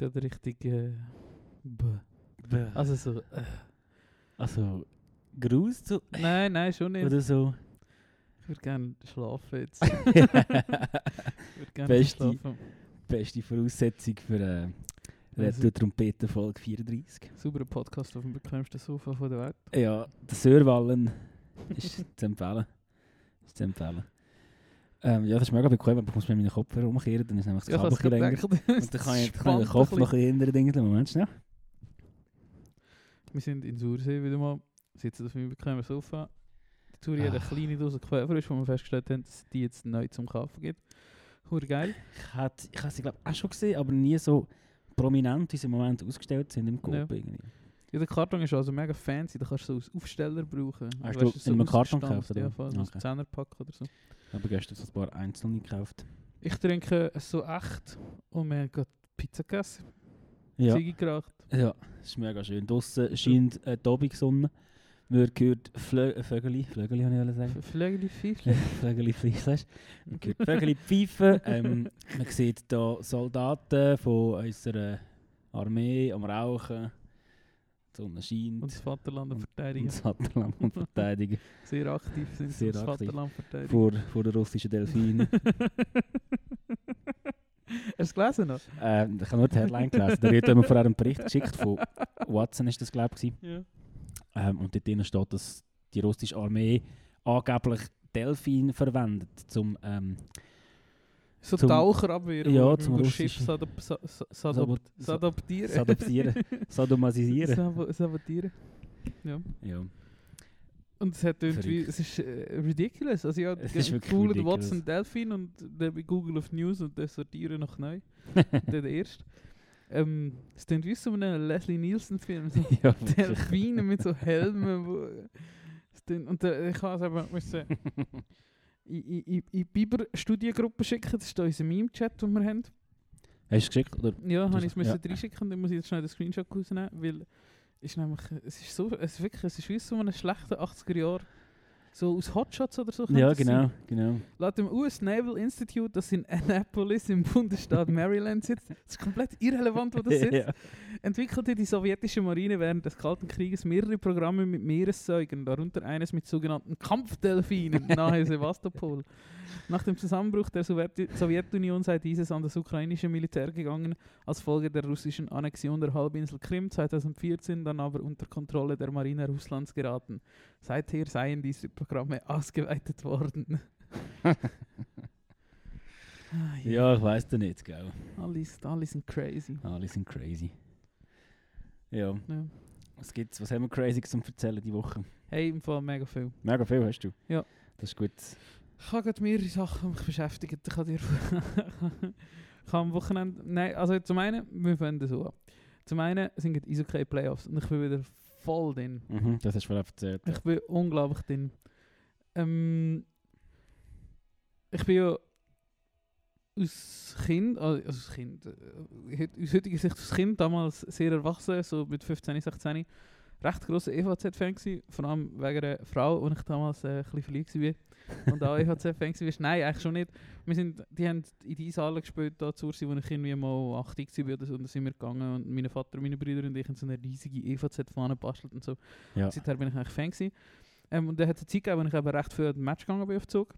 Gerade richtig. Äh, also so. Äh, Also, Gruß zu. nein, nein, schon nicht. Oder so. Ich würde gerne schlafen jetzt. ich würde gerne Beste. schlafen. Beste Voraussetzung für äh, Also- Retour Trompete Folge 34. Sauberer Podcast auf dem bequemsten Sofa von der Welt. Ja, der Sörwallen ist zu empfehlen. Ist zu empfehlen. Ähm, ja, das ist mega bequem, aber ich muss mir meinen Kopf herumkehren, dann ist nämlich das Ja, Kabel habe länger. Und dann kann ich, den Kopf ein noch ein bisschen. Dingen. Moment schnell. Wir sind in Sursee wieder mal, sitzen auf meinem bequemen Sofa. Die Zuri hat eine Ah. kleine Dose Querfrisch, wo wir festgestellt haben, dass die jetzt neu zum Kaufen gibt. Hure geil. Ich habe ich sie, glaube ich, auch schon gesehen, aber nie so prominent, wie sie im Moment ausgestellt sind im Coop. Ja. irgendwie. Ja, der Karton ist also mega fancy, da kannst du so als Aufsteller brauchen. Hast Weißt du in einem Karton gekauft? Ja, voll, so Okay. ein 10er-Pack oder so. Ich habe gestern so ein paar einzelne gekauft. Ich trinke so echt und wir haben gerade Pizza gegessen, Ja. Ziege geraucht. Ja, ist mega schön. Draussen scheint äh, die Abendsonne. Man hört Flö Vögel, Vögel habe ich sagen. Flügel, Fischchen. Vögel pfeifen. Man hört Vögel pfeifen. Ähm, man sieht hier Soldaten von unserer Armee am Rauchen. Sonne scheint. Und das Vaterland Und- verteidigen. Und das Vaterland am verteidigen. Sehr aktiv sind sie, das aktiv. Vaterland verteidigen. vor, vor den russischen Delfinen. Hast du es gelesen noch? ähm, ich habe nur die Headline gelesen. Da wird mir vorher einen Bericht geschickt von Watson, ist das glaube ich. Ja. Ähm, und dort drinnen steht, dass die russische Armee angeblich Delfin verwendet, zum ähm, So Zum- Taucher abwehren, Ja, zum russischen- Schiff sadop, sadoptieren. Sadopsieren, Sadomasisieren. Sabo- Sabotieren. Ja. Ja. Und es hat irgendwie, es ist äh, ridiculous. Also ja, Es ist wirklich gegoogelt ridiculous. Watson Delfin und dann bei Google auf News und dann sortieren nach neu. der erste. Ähm, es klingt wie so ein Leslie Nielsen-Film. So ja, Delfine mit so Helmen. Wo, und äh, ich habe es eben müssen in, in, in, in die Biber-Studiengruppe schicken. Das ist unser Meme-Chat, den wir haben. Hast du es geschickt? Oder? Ja, habe ich es ja. reinschicken und dann muss ich jetzt schnell den Screenshot rausnehmen, weil ist nämlich, es ist so, es ist wirklich, es ist wie so ein schlechter 80er Jahr so aus Hotshots oder so. Ja, es sein. genau, genau. Laut dem US Naval Institute, das in Annapolis im Bundesstaat Maryland sitzt, das ist komplett irrelevant, wo das sitzt, ja. entwickelte die sowjetische Marine während des Kalten Krieges mehrere Programme mit Meeressäugern, darunter eines mit sogenannten Kampfdelfinen nahe Sevastopol. Nach dem Zusammenbruch der Sowjet Sowjetunion sei dieses an das ukrainische Militär gegangen, als Folge der russischen Annexion der Halbinsel Krim 2014, dann aber unter Kontrolle der Marine Russlands geraten. Seither seien diese Programme ausgeweitet worden. Ah, ja, ich weiß es nicht, gell. Alle, alle sind crazy. Alle sind crazy. Ja, Ja. was gibt's? Was haben wir crazy zum erzählen die Woche? Hey, im Fall mega viel. Mega viel hast du. Ja. Das ist gut. Ich habe mehrere Sachen mich beschäftigt. Ich habe am Wochenende... Nein, also zum einen, wir fangen so an. Zum einen sind die Eishockey Playoffs und ich bin wieder voll drin. Mhm, das hast du vorher erzählt. Ich bin unglaublich drin. Ähm, ich bin ja aus Kind, also als Kind, äh, aus heutiger Sicht als Kind, damals sehr erwachsen, so mit 15, 16, recht grosser EVZ-Fan gewesen, vor allem wegen einer Frau, und ich damals äh, ein bisschen verliebt war. Und auch EVZ-Fan war. Nein, eigentlich schon nicht. Wir sind, die haben in die Eishalle gespielt, da zu Ursi, wo ich irgendwie mal 80 war oder so, und da sind wir gegangen und mein Vater, meine Brüder und ich haben so eine riesige EVZ-Fahne gebastelt und so. Ja. Seither bin ich eigentlich Fan gewesen. Ähm, und dann hat es eine Zeit gegeben, wo ich eben recht viel an den Match gegangen bin auf Zug.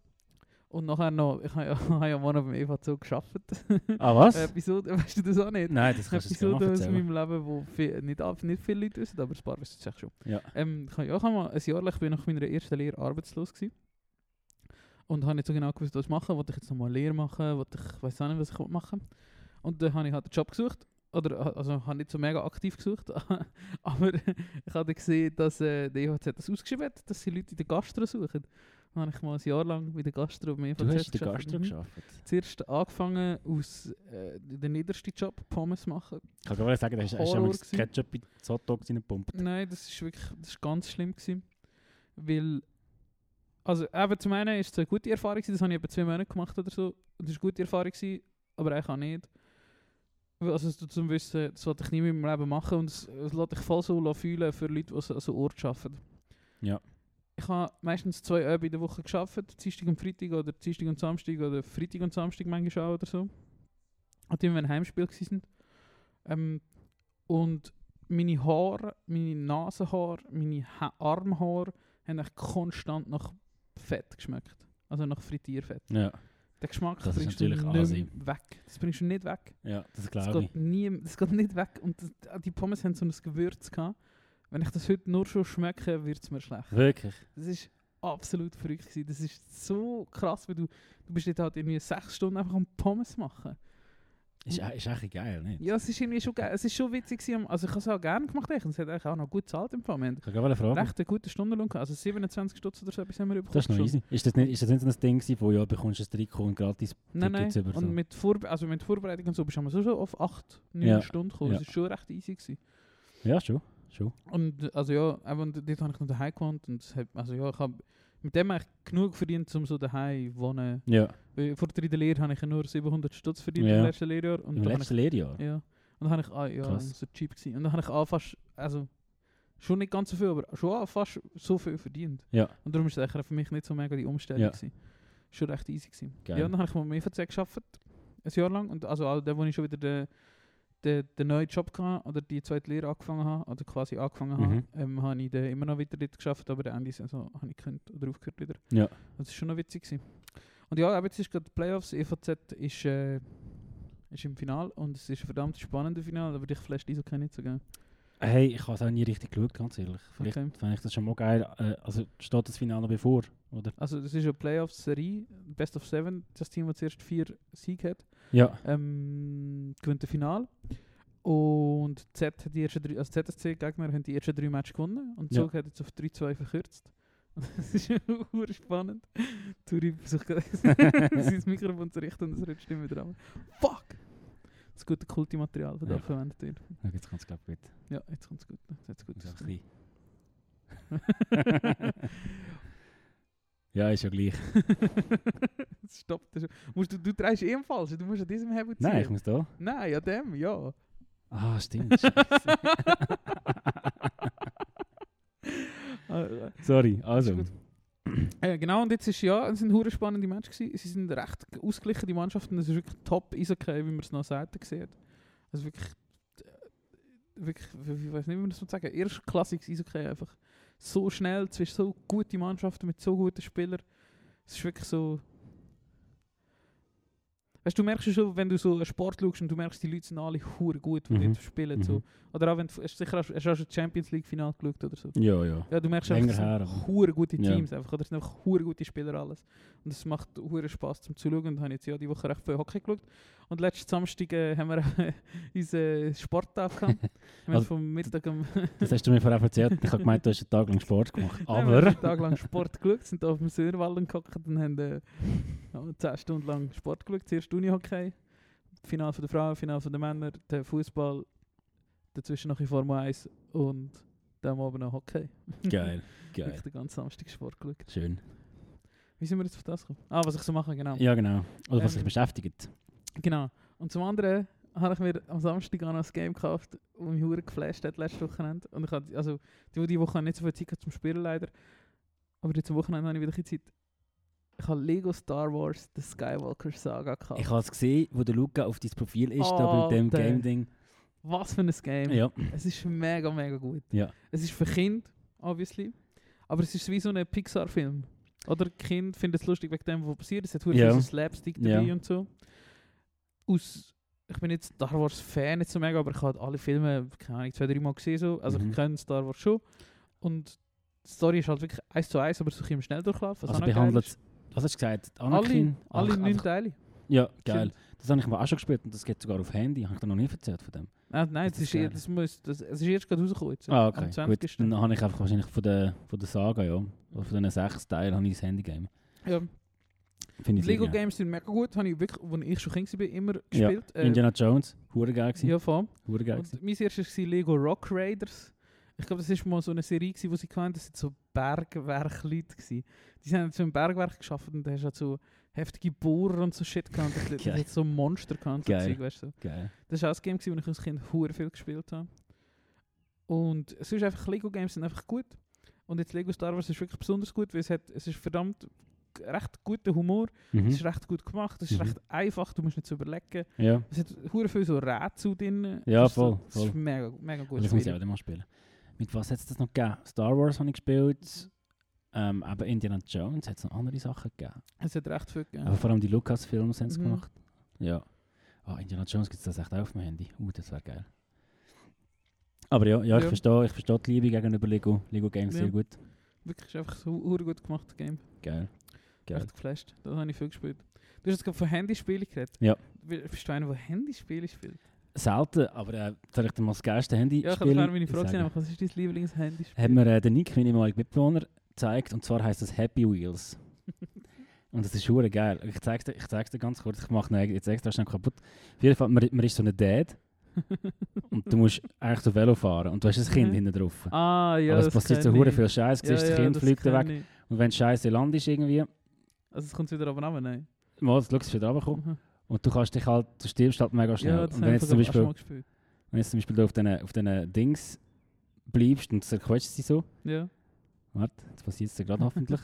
Und nachher noch, ich habe ja, habe ja mal beim EVA-Zug gearbeitet. Ah, was? Eine Episode, weißt du das auch nicht? Nein, das kannst du jetzt gerne Episode aus meinem Leben, wo viel, nicht, nicht viele Leute wissen, aber ein paar wissen es echt schon. Ja. Ähm, ich habe ja, ich habe mal ein Jahr lang bin ich nach meiner ersten Lehre arbeitslos gewesen. Und habe nicht so genau gewusst, was ich machen wollte. ich jetzt nochmal Lehre machen? Wollte ich weiß auch nicht, was ich machen will. Und dann habe ich halt einen Job gesucht. Oder, also, habe nicht so mega aktiv gesucht. aber ich habe gesehen, dass äh, der EHZ das ausgeschrieben hat, dass sie Leute in der Gastro suchen. Habe ich mal ein Jahr lang bei der Gastro beim Du hast in der gearbeitet. Gastro geschafft. Zuerst angefangen aus äh, der niedersten Job, Pommes machen. Ich kann gerade sagen, da hast hast du das gewesen. Ketchup in die Hotdogs reingepumpt. Nein, das ist wirklich das ist ganz schlimm gewesen. Weil, also eben zum einen ist es eine gute Erfahrung gewesen, das habe ich etwa zwei Monate gemacht oder so. Das ist eine gute Erfahrung gewesen, aber eigentlich auch nicht. Also zum Wissen, das wollte ich nie in meinem Leben machen und es, lässt dich voll so fühlen für Leute, die so an so Ort arbeiten. Ja. Ich habe meistens zwei Abende in der Woche gearbeitet, Dienstag und Freitag oder Dienstag und Samstag oder Freitag und Samstag manchmal auch oder so. Und immer wenn Heimspiel sind. Ähm, und meine Haare, meine Nasenhaare, meine ha Armhaare haben echt konstant nach Fett geschmeckt. Also nach Frittierfett. Ja, Den Geschmack Das bringst du nicht Asi. weg. Das bringst du nicht weg. ja das Das glaube ich. geht, nie, das geht nicht weg. Und das, die Pommes haben so ein Gewürz gehabt. Wenn ich das heute nur schon schmecke, wird es mir schlecht. Wirklich. Das ist absolut verrückt gewesen. Das ist so krass, weil du, du bist dort halt irgendwie sechs Stunden einfach am Pommes machen. Ist, ist echt geil, nicht? Ja, es ist irgendwie schon geil. Es ist schon witzig gewesen. Also ich habe es auch gerne gemacht es hat eigentlich auch noch gut gezahlt im Fall. Wir haben fragen. recht eine gute Stundenlohn gehabt. Also 27 Stutz oder so etwas haben wir bekommen. Das ist noch easy. Ist das nicht, ist das nicht so ein Ding gewesen, wo ja, bekommst du ein Trikot und gratis Nein, nein. Tickets über so? Und mit, Vorbe also mit Vorbereitung und so bist du so schon auf 8, 9 Ja. Stunden gekommen. Ja. Das ist schon recht easy gewesen. Ja, schon. Schon. Und also ja, eben, und dort habe ich noch daheim gewohnt. Und es hat, also ja, ich habe mit dem eigentlich genug verdient, um so daheim zu wohnen. Ja, Weil Vor der Lehre habe ich nur 700 Stutz verdient Ja. im letzten Lehrjahr. Und im letzten Lehrjahr. ich, ja. Und dann habe ich, ah, ja, Krass. so cheap gewesen. Und dann habe ich auch fast, also schon nicht ganz so viel, aber schon auch fast so viel verdient. Ja. Und darum ist es eigentlich für mich nicht so mega die Umstellung Ja. gewesen. Schon recht easy gewesen. Geil. Ja, und dann habe ich mal im EVZ gearbeitet, ein Jahr lang. Und also auch da, wo ich schon wieder den, den, den neuen Job hatte, oder die zweite Lehre angefangen habe, oder quasi angefangen Mhm. habe, ähm, habe ich dann immer noch wieder dort geschafft, aber Ende Saison habe ich gekündigt oder aufgehört wieder. Ja. Das ist schon noch witzig gewesen. Und ja, aber jetzt ist gerade die Playoffs, EVZ ist, äh, ist im Final und es ist ein verdammt spannendes Final, aber ich vielleicht diese kann nicht so gerne. Hey, ich habe es auch nie richtig geschaut, ganz ehrlich. Vielleicht Okay. fände ich das schon mal geil. Äh, also steht das Finale bevor, oder? Also das ist eine Playoffs-Serie, Best of Seven, das Team, das zuerst vier Siege hat. Ja. ähm, gewinnt das Finale. Und Z hat die ersten drei, also ZSC-Gegner haben die ersten drei Matches gewonnen und Ja. Zug hat jetzt auf 3-2 verkürzt. Das ist ja ur spannend. Turi versucht gerade sein Mikrofon zu richten und es rutscht immer dran. Fuck! Das gute Kulti-Material, das Ja. da verwendet wird. Ja, Jetzt kommt es, glaube ich, gut. Ja, jetzt kommt es gut. Jetzt hat's gut ausgesehen. klein. ja, ist ja gleich. Stoppt. schon. Musst du, du drehst eh im Falschen, du musst an diesem Hebel ziehen. Nein, ich muss da. Nein, an dem, ja. Ah, stimmt. Sorry, also. Äh, genau, und jetzt ist ja, es sind hure spannende Matches gewesen. Sie sind recht ausgeglichen, die Mannschaften. Es ist wirklich top Eishockey, wie man es noch selten sieht. Also wirklich, äh, wirklich, ich weiß nicht, wie man das sagen erstklassiges Eishockey einfach. So schnell, zwischen so gute Mannschaften mit so guten Spielern. Es ist wirklich so... Weißt du, merkst ja schon, wenn du so einen Sport schaust und du merkst, die Leute sind alle hure gut, die Mhm. dort spielen. So. Mhm. Oder auch wenn du, hast du sicher auch, hast du Champions League Final geschaut oder so. Ja, ja. Ja, du merkst Länger einfach, hure gute Ja. Teams einfach, oder es sind einfach hure gute Spieler alles. Und es macht hure Spaß zum Zuschauen und habe jetzt ja die Woche recht viel Hockey geschaut. Und letzten Samstag äh, haben wir äh, unseren Sporttag gehabt. wir Also, vom Mittag am Das hast du mir vorher erzählt. Ich habe gemeint, du hast einen Tag lang Sport gemacht. Nein, wir haben Aber. einen Tag lang Sport geschaut, sind auf dem Söderwalden gehockt und haben äh, ja, 10 Stunden lang Sport geschaut. Zuerst Unihockey, Final für die Frauen, Final für die Männer, der Fußball, dazwischen noch in Formel 1 und dann Abend noch Hockey. Geil, geil. Wirklich den ganzen Samstag Sport geschaut. Schön. Wie sind wir jetzt auf das gekommen? Ah, was ich so mache, genau. Ja, genau. Oder was dich Ähm, beschäftigt. Genau. Und zum anderen habe ich mir am Samstag auch noch ein Game gekauft, das mich hure geflasht hat letztes Wochenende. Und ich hatte, also, die, die Woche nicht so viel Zeit zum Spielen leider. Aber jetzt am Wochenende habe ich wieder ein Zeit. Ich habe Lego Star Wars The Skywalker Saga gekauft. Ich habe es gesehen, wo der Luca auf dein Profil ist, da bei dem. Game-Ding. Was für ein Game. Ja. Es ist mega, mega gut. Ja. Es ist für Kinder, obviously. Aber es ist wie so ein Pixar-Film. Oder Kind findet es lustig wegen dem, was passiert. Es hat Ja. so Slapstick dabei Ja. und so. Aus, ich bin jetzt Star Wars Fan nicht so mega, aber ich habe alle Filme, keine Ahnung, zwei, drei Mal gesehen. So. Also Mhm. ich kenne Star Wars schon. Und die Story ist halt wirklich eins zu eins, aber so im Schnelldurchlauf. was Also behandelt, ist. was hast du gesagt? alle, Anakin? alle Ach, neun Teile. Ja, geil. Das habe ich mal auch schon gespielt und das geht sogar auf Handy. Habe ich dir noch nie erzählt von dem? Nein, nein, Ist das das ist, geil? das muss, das, es ist erst gerade rausgekommen. jetzt, Ah, okay. 20. Gut, dann habe ich einfach wahrscheinlich von der, von der Saga, ja. Oder von den sechs Teilen habe ich das Handygame. Ja. Finde Lego. Games sind mega gut, habe ich wirklich, als ich schon Kind war, immer Ja. gespielt. Äh, Indiana Jones, hure geil gewesen. ja, voll. Hure geil. Und mein erstes war Lego Rock Raiders. Ich glaube, das war mal so eine Serie, wo sie hatten, das sind so Bergwerk-Leute. Die haben so ein Bergwerk geschaffen und da hast du halt so heftige Bohrer und so Shit gehabt. Das, das hat so Monster gehabt. So Geil. Zeug, weißt du. Geil. Das war auch ein Game, wo ich als Kind hure viel gespielt habe. Und es ist einfach, Lego Games sind einfach gut. Und jetzt Lego Star Wars ist wirklich besonders gut, weil es, hat, es ist verdammt recht guter Humor. Mhm. Es ist recht gut gemacht, es ist Mhm. recht einfach, du musst nicht so überlegen. Ja, Es hat hure viel so Rätsel drin. Ja, Das voll, So, das ist mega, mega gut. das muss ich auch mal spielen. Mit was hat es das noch gegeben? Star Wars habe ich gespielt. Ähm, aber Indiana Jones hat es noch andere Sachen gegeben. Es hat recht viel gegeben. Aber vor allem die Lucas-Filme haben es Mhm. gemacht. Ja. Ah, Indiana Jones gibt es das echt auch auf dem Handy. Uh, das wäre geil. Aber ja, ja, ich Ja. verstehe ich verstehe die Liebe gegenüber Lego, Lego Games Ja. sehr gut. Wirklich ist einfach so gut gemacht, Game. Geil. Geil. Echt geflasht. Das habe ich viel gespielt. Du hast jetzt gerade von Handyspielen geredet. Ja. Bist du einer, der Handyspiele spielt? Selten, aber äh, soll ich dir mal das geilste Handy Ja, ich habe meine Frage gesehen, was ist dein Lieblings-Handyspiel? Hat mir äh, der Nick, mein ehemaliger Mitbewohner, gezeigt. Und zwar heisst das Happy Wheels. Und das ist hure geil. Ich zeig's dir, ich zeig's dir ganz kurz. Ich mache jetzt extra schnell kaputt. Auf jeden Fall, man, man ist so ein Dad und du musst eigentlich so Velo fahren und du hast ein Kind Mhm. hinten drauf. ah, ja, Aber es passiert so hure viel Scheiß. Du Ja, siehst, das ja, Kind das fliegt kenn weg. ich. Und wenn Scheiße landest irgendwie, Also es kommt wieder runter, runter, nein. mal, das schaust wieder runterkommen. Mhm. Und du kannst dich halt, du stirbst halt mega schnell. Ja, das und wenn jetzt zum Beispiel, wenn jetzt zum Beispiel du auf diesen auf Dings bleibst und zerquetscht sie so, Ja. warte, jetzt passiert es dir gerade hoffentlich.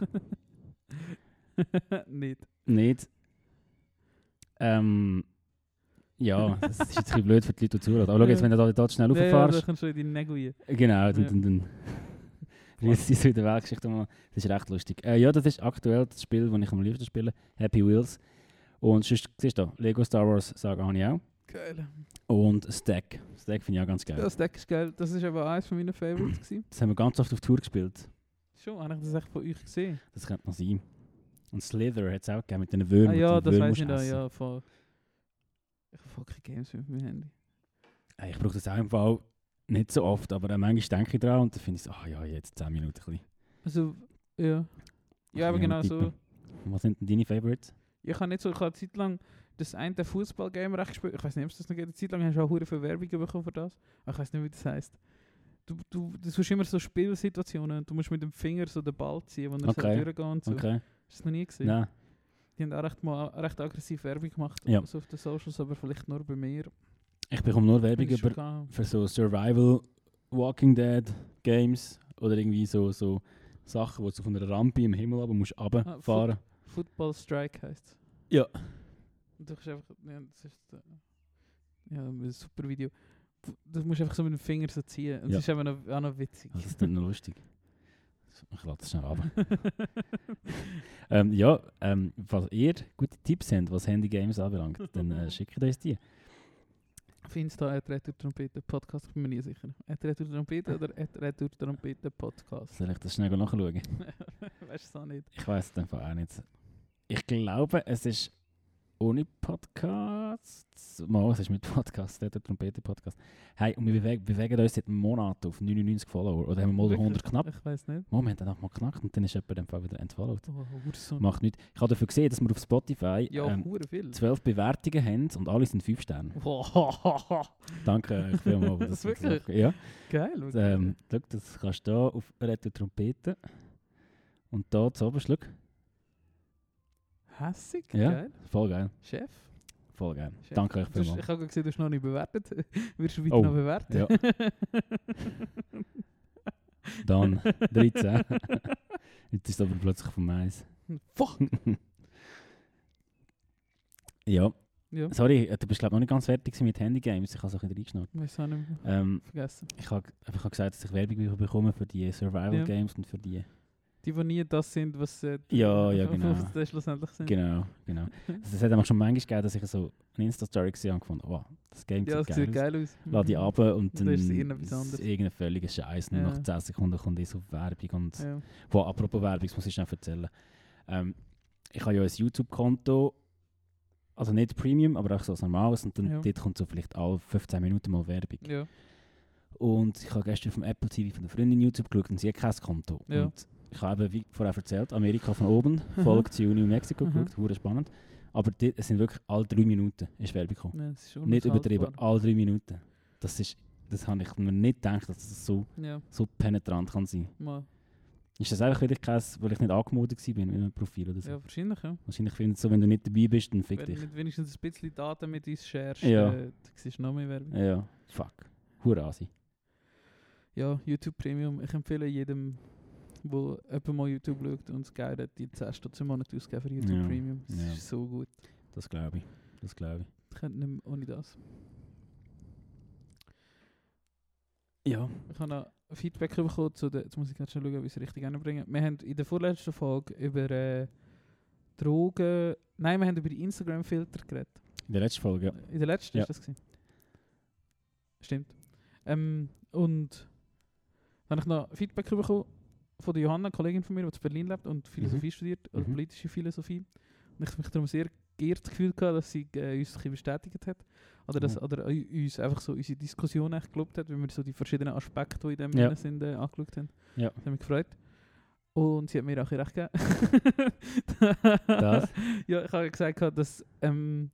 nicht. nicht. Ähm, ja, das ist jetzt ein blöd für die Leute, die zuhören. Aber schau jetzt, Ja. wenn du da, da schnell Ja, ja, da rauffährst, kannst du in deine Nägel genau, dann, Ja. dann, dann so in der Weltgeschichte. Das ist recht lustig. Äh, ja, das ist aktuell das Spiel, das ich am liebsten spiele, Happy Wheels. Und sonst, siehst du, Lego Star Wars Saga habe ich auch. Geil. Und Stack. Stack finde ich auch ganz geil. Das Deck ist geil. Das ist aber eines von meinen Favorites. gewesen. Das haben wir ganz oft auf Tour gespielt. Schon, habe ich das echt von euch gesehen? Das könnte noch sein. Und Slither hat es auch gegeben mit den Würmern. ah ja, das weiß ich essen. Ja, voll. Ich habe voll keine Games mit meinem Handy. Ich brauche das auch im Fall nicht so oft, aber äh, manchmal denke ich dran und dann finde ich so, ah ja, jetzt 10 Minuten ein bisschen. Also, ja. Ja, aber genau so. Was sind denn deine Favorites? Ich habe nicht so, ich habe eine Zeit lang das eine Fußballgame recht gespielt. Ich weiß nicht, ob es das noch geht. Eine Zeit lang hast du auch viel Werbung bekommen für das. Aber ich weiß nicht, wie das heisst. Du, du, du hast immer so Spielsituationen du musst mit dem Finger so den Ball ziehen, wenn er Okay. so durchgeht und so. Okay. Hast du das noch nie gesehen? Nein. Die haben auch recht, mal, recht aggressiv Werbung gemacht Ja. also auf den Socials, aber vielleicht nur bei mir. Ich bekomme nur Werbung über, für so Survival Walking Dead Games oder irgendwie so, so Sachen, wo du von einer Rampe im Himmel aber musst runterfahren. Football Strike heisst es. Ja. Und du kannst einfach, ja, das ist äh, ja, ein super Video. Du- Du musst einfach so mit dem Finger so ziehen. Und Ja. es ist eben noch, auch noch witzig. Also das ist dann noch lustig. Ich lade das schnell ab. ähm, ja, ähm, falls ihr gute Tipps habt, was Handy-Games anbelangt, dann äh, schickt uns die. Auf Insta, at Retour Trompete Podcast, bin mir nie sicher. At Retour Trompete oder at Retour Trompete Podcast. Soll ich das schnell nachschauen? weißt du es auch nicht? Ich weiß es einfach auch nicht. Ich glaube, es ist ohne Podcast. Mal, es ist mit Podcast, der Trompete-Podcast. Hey, und wir bewegen, bewegen uns seit einem Monat auf 99 Follower. Oder haben wir mal Wirklich? 100 knapp? Ich weiß nicht. Moment, dann haben wir geknackt und dann ist jemand Fall wieder entfollowed. Oh. Macht nichts. Ich habe dafür gesehen, dass wir auf Spotify Ja, ähm, hure viel. 12 Bewertungen haben und alle sind 5 Sterne. Wow. Danke euch vielmals. dass ihr das Wirklich? Ja. Geil. okay. Ähm, schau, das kannst du hier auf Retro Trompete. Und da zu oben, schau. Hässig. Ja. Geil. Voll geil. Chef. Voll geil. Chef. Danke euch vielmals. Ich habe gesehen, du hast noch nicht bewertet. Wirst du weiter Oh, noch bewerten? ja. Dann 13. Jetzt ist es aber plötzlich vom Mais. Fuck. Ja, Ja. sorry, du bist glaube noch nicht ganz fertig mit Handygames. Ich habe so ein bisschen reingeschnurrt. Ich weiß auch nicht mehr. Ähm, Vergessen. ich habe einfach gesagt, dass ich Werbung bekomme für die Survival Ja. Games und für die. Die, die nie das sind, was äh, Ja, ja, genau. sie schlussendlich sind. Genau, genau. Also, es hat einfach schon manchmal gegeben, dass ich so eine Insta-Story gesehen habe und gefunden, wow, das Game Ja, sieht es geil sieht aus. geil aus. Lade die Mhm. ab und dann ist irgendein völliger Scheiß. Und Ja. nach 10 Sekunden kommt so Werbung. Und, Ja. Wow, apropos Werbung, das muss ich schnell erzählen. Ähm, ich habe ja ein YouTube-Konto also nicht Premium, aber auch so das Normales. Und dann Ja. dort kommt so vielleicht alle 15 Minuten mal Werbung. Ja. Und ich habe gestern vom Apple TV von der Freundin YouTube geschaut und sie hat kein Konto. Ja. Und ich habe eben, wie vorher erzählt, Amerika von oben, Mhm. Folge zu New Mexico Mhm. geschaut, hure spannend. Aber dort, es sind wirklich alle drei Minuten ist Werbung gekommen. ja Nicht übertrieben, alle drei Minuten. Das ist, das habe ich mir nicht gedacht, dass das so, Ja, so penetrant kann sein. mal. Ist das einfach wieder kein, weil ich nicht angemeldet war in meinem Profil oder so? Ja, wahrscheinlich, ja. Wahrscheinlich findet es so, wenn du nicht dabei bist, dann fick Wenn dich. du nicht wenigstens ein bisschen Daten mit uns sharest, Ja. äh, dann siehst du noch mehr Werbung. Ja, fuck. Hure Asi. Ja, YouTube Premium. Ich empfehle jedem, der jemand mal YouTube schaut und es geil hat, die 10 Stutz im Monat ausgeben für YouTube Ja, Premium. Das ja. ist so gut. Das glaube ich. Das glaube ich. Ich könnte nicht mehr ohne das. Ja. Ich habe noch Feedback bekommen zu der, jetzt muss ich ganz schnell schauen, wie ich es richtig hinbringen. Wir haben in der vorletzten Folge über äh, Drogen, nein, wir haben über die Instagram-Filter geredet. In der letzten Folge, ja. In der letzten Ja. ist das gewesen. Stimmt. Ähm, und dann habe ich noch Feedback bekommen von der Johanna, eine Kollegin von mir, die in Berlin lebt und Philosophie studiert, oder Mhm. politische Philosophie. Und ich mich darum sehr geehrt gefühlt gehabt, dass sie äh, uns ein bestätigt hat. Oder, dass, Mhm. oder äh, uns einfach so unsere Diskussion echt gelobt hat, wenn wir so die verschiedenen Aspekte, die in dem Ja. sind, äh, angeschaut haben. Ja. Das hat mich gefreut. Und sie hat mir auch recht gegeben. Das? Ja, ich habe gesagt, dass. Ähm,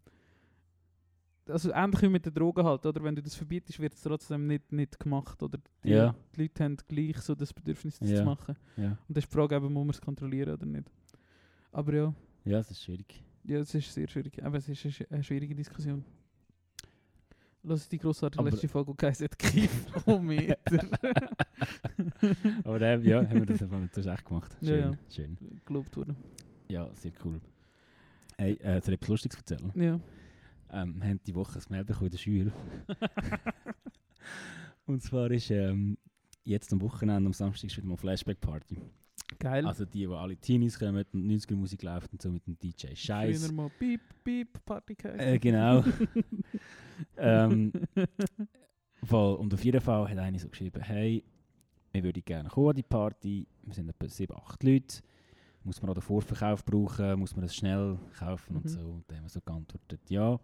also ähnlich wie mit den Drogen halt, oder? Wenn du das verbietest, wird es trotzdem nicht, nicht gemacht. Oder die, Ja. die Leute haben gleich so das Bedürfnis, das Ja. zu machen. Ja. Und das ist die Frage, eben, muss man es kontrollieren oder nicht. Aber ja, Ja, das ist schwierig. ja, es ist sehr schwierig. Aber es ist eine, sch- eine schwierige Diskussion. Lass die grossartige Aber- letzte Folge, die heisst Kilometer. Aber äh, ja, haben wir das, einfach- ist echt gemacht. Ja, Schön. ja. Schön. gelobt worden. Ja, sehr cool. Hey, äh, soll ich etwas Lustiges erzählen? Ja. Ähm, wir haben die Woche ein Mail bekommen in der Schule. Und zwar ist ähm, jetzt am Wochenende, am Samstag, ist wieder mal Flashback-Party. Geil. Also die, wo alle Teenies kommen und 90er Musik läuft und so mit dem DJ Scheiß. Früher mal Piep, Piep, Party. Äh, genau. ähm, voll. Und auf jeden Fall hat einer so geschrieben, hey, wir würden gerne kommen an die Party, wir sind etwa 7, 8 Leute, muss man auch den Vorverkauf brauchen, muss man das schnell kaufen und Mhm. so. Und dann haben wir so geantwortet, ja,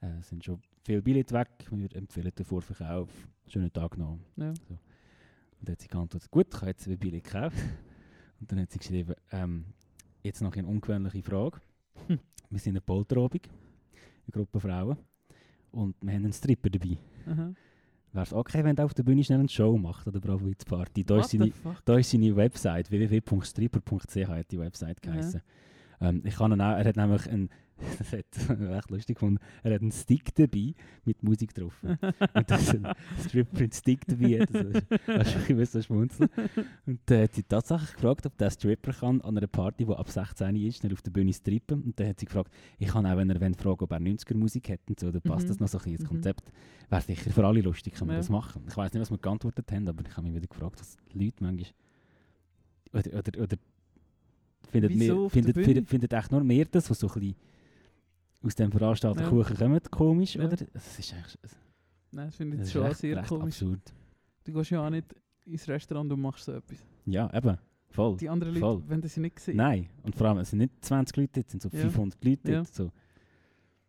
äh, es sind schon viele Billette weg, wir empfehlen den Vorverkauf, schönen Tag noch. Ja. Und dann hat sie geantwortet, gut, ich habe jetzt zwei Billette gekauft. Und dann hat sie geschrieben, ähm, jetzt noch eine ungewöhnliche Frage. Hm. Wir sind eine Polterabend, eine Gruppe Frauen. Und wir haben einen Stripper dabei. Aha. Wäre es okay, wenn er auf der Bühne schnell eine Show macht oder Bravo Hits Party? Da ist, seine, da ist seine Website, www.stripper.ch hat die Website geheißen. Ähm, ich kann auch, er hat nämlich ein, das hat recht lustig gefunden, er hat einen Stick dabei mit Musik drauf. Und das ist ein Stripper einen Stick dabei hat. Also, hast du ein bisschen schmunzeln. Und äh, hat sie tatsächlich gefragt, ob der Stripper kann an einer Party, die ab 16 ist, schnell auf der Bühne strippen. Und dann hat sie gefragt, ich kann auch, wenn er fragen, ob er 90er Musik hat und so, dann passt Mhm. das noch so ein bisschen ins Mhm. Konzept. Wäre sicher für alle lustig, kann man Ja. das machen. Ich weiß nicht, was wir geantwortet haben, aber ich habe mich wieder gefragt, was die Leute manchmal... Oder, oder, oder findet, der findet, findet, findet echt nur mehr das, was so ein bisschen aus dem Veranstalterkuchen kommt, komisch, Ja. oder? Das ist eigentlich Nein, das finde ich das schon recht, sehr recht komisch. absurd. Du gehst ja auch nicht ins Restaurant und machst so etwas. Ja, eben, voll. Die anderen Leute, Voll. wenn sie nicht sehen. Nein, und vor allem, es sind nicht 20 Leute, es sind so Ja. 500 Leute. Ja. So.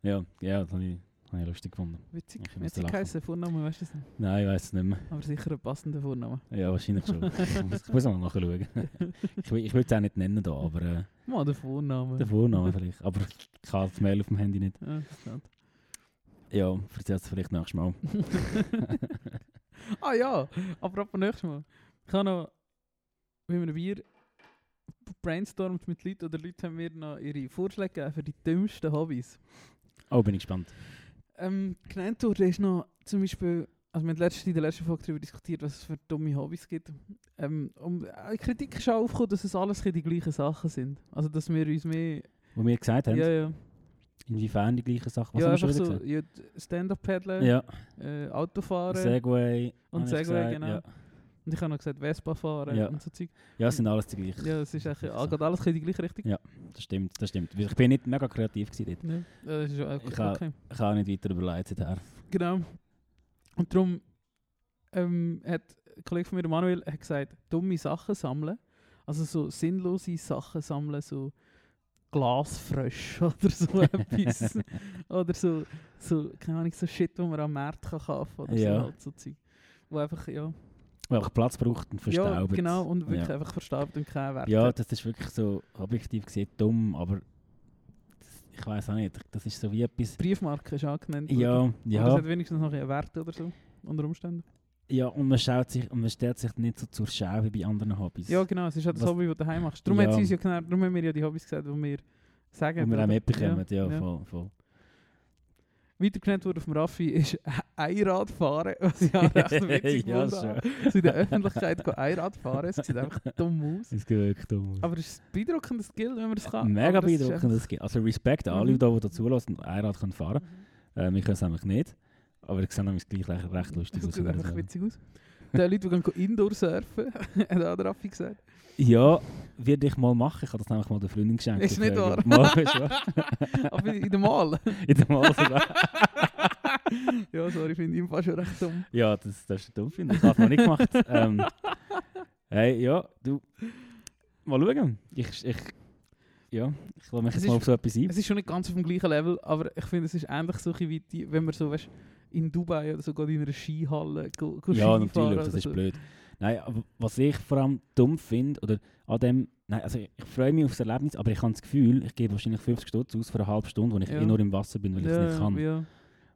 Ja, ja, das habe ich, habe ich lustig gefunden. Witzig. Ich lachen. geheißen? Vornamen, weißt du es nicht? Nein, ich weiß es nicht mehr. Aber sicher ein passender Vorname. Ja, wahrscheinlich schon. ich, muss, mal nachschauen. ich ich will es auch nicht nennen da, aber äh, Mal der Vorname. der Vorname vielleicht. Aber ich habe das Mail auf dem Handy nicht. Ja, stimmt. Ja, erzähl es vielleicht nächstes Mal. ah ja, aber ab nächstes Mal. Ich habe noch, wie wir ein Bier brainstormt mit Leuten, oder Leute haben mir noch ihre Vorschläge gegeben für die dümmsten Hobbys. Oh, bin ich gespannt. Ähm, genannt wurde ist noch zum Beispiel, also wir haben in der letzten Folge darüber diskutiert, was es für dumme Hobbys gibt. Ähm, um, äh, Kritik ist schon aufgekommen, dass es alles die gleichen Sachen sind. Also dass wir uns mehr... Wo wir gesagt haben, Ja, ja. inwiefern die gleichen Sachen. Was ja, haben wir schon so ja, d- Stand-Up-Paddeln, gesagt? äh, Autofahren Segway. und Segway, gesagt, genau. Ja. Und ich habe noch gesagt Vespa fahren Ja. und so Zeug. ja, es sind alles die gleichen. Ja, es ist eigentlich, geht alles in die gleiche Richtung. Ja. Das stimmt, das stimmt. Ich bin nicht mega kreativ gewesen dort. Ja, das ist auch Ich habe- okay. Ich habe auch nicht weiter überlegt seither. Genau. Und darum ähm, hat ein Kollege von mir, Manuel, hat gesagt, dumme Sachen sammeln. Also so sinnlose Sachen sammeln, so Glasfrösch oder so etwas. oder so, so, keine Ahnung, so Shit, wo man am Markt kann kaufen oder Ja. so, halt so Zeug. Wo einfach, ja, Weil auch Platz braucht und ja verstaubt. genau, und wirklich Ja. einfach verstaubt und keinen Wert Ja, das ist wirklich so objektiv gesehen dumm, aber das, ich weiß auch nicht. Das ist so wie etwas. Briefmarke ist angenannt. Ja. Aber ja. das hat wenigstens noch einen Wert oder so, unter Umständen. Ja, und man schaut sich und man stellt sich nicht so zur Schau wie bei anderen Hobbys. Ja, genau, es ist halt das Was- Hobby, das du daheim machst. Darum, Ja. ja genau, darum haben wir ja die Hobbys gesagt, die wir sagen. Und wir auch oder? mitbekommen, ja, ja. voll, voll. Weiter genannt wurde vom Raffi ist Einradfahren, was ich auch recht witzig ja, fand. So in der Öffentlichkeit Einrad fahren, es sieht einfach dumm aus. Das geht wirklich dumm aus. Aber es ist ein beeindruckendes Skill, wenn man das kann. Mega Aber das ist beeindruckend, das geht. Also Respekt an alle, Mhm. die, die zulassen und Einrad können fahren einfach- äh, Wir können es nämlich nicht. Aber ich sehe nämlich gleich recht, recht lustig Das aus. sieht wenn wir einfach das witzig aus. Die Leute, die gehen Indoor surfen, hat auch der Raffi gesagt. Ja, würde ich mal machen. Ich habe das nämlich mal der Freundin geschenkt. Ist nicht Mal, wahr? ist wahr. Aber in der Mal. In der Mal sogar. ja, sorry, finde ich im Fall schon recht dumm. Ja, das, das ist dumm, finde ich. Habe es noch nicht gemacht. ähm, hey, ja, du. Mal schauen. Ich, ich, ja, ich will mich jetzt mal auf so etwas ein. Es ist schon nicht ganz auf dem gleichen Level, aber ich finde, es ist ähnlich so wie die, wenn man so, weißt, in Dubai oder so in einer Skihalle go, go Ja, Skifahren natürlich, das ist blöd. Nein, aber was ich vor allem dumm finde, oder an dem, nein, also ich, ich freue mich auf das Erlebnis, aber ich habe das Gefühl, ich gebe wahrscheinlich 50 Stutz aus für eine halbe Stunde, wo ich Ja. eh nur im Wasser bin, weil ich es nicht kann. Ja.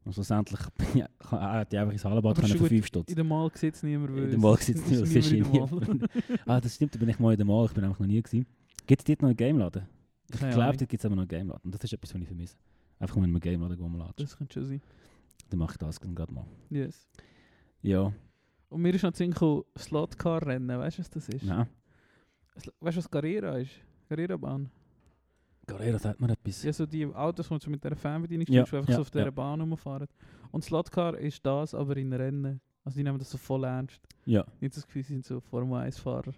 Und schlussendlich hätte ich einfach ins Hallenbad können für gut, 5 Stutz. In der Mal es niemand, In der Mal sitzt es nicht, ist niemand Mal. ah, das stimmt, da bin ich mal in der Mal, ich bin einfach noch nie gewesen. Gibt es dort noch einen Gameladen? Ich glaube, dort gibt es aber noch einen Gameladen. Und das ist etwas, was ich vermisse. Einfach mal in einem Gameladen gehen laden. Das könnte schon sein. Dann mache ich das dann gerade mal. Yes. Ja, Und mir ist noch gekommen, Slotcar-Rennen, weißt du, was das ist? nein. Weißt du, was Carrera ist? Carrera-Bahn. Carrera sagt mir etwas. Ja, so die Autos, die mit dieser Fernbedienung Ja, stehst, einfach ja, so auf dieser ja. Bahn rumfahren. Und Slotcar ist das, aber in Rennen. Also die nehmen das so voll ernst. Ja. Nicht das Gefühl, sie sind so Formel 1-Fahrer.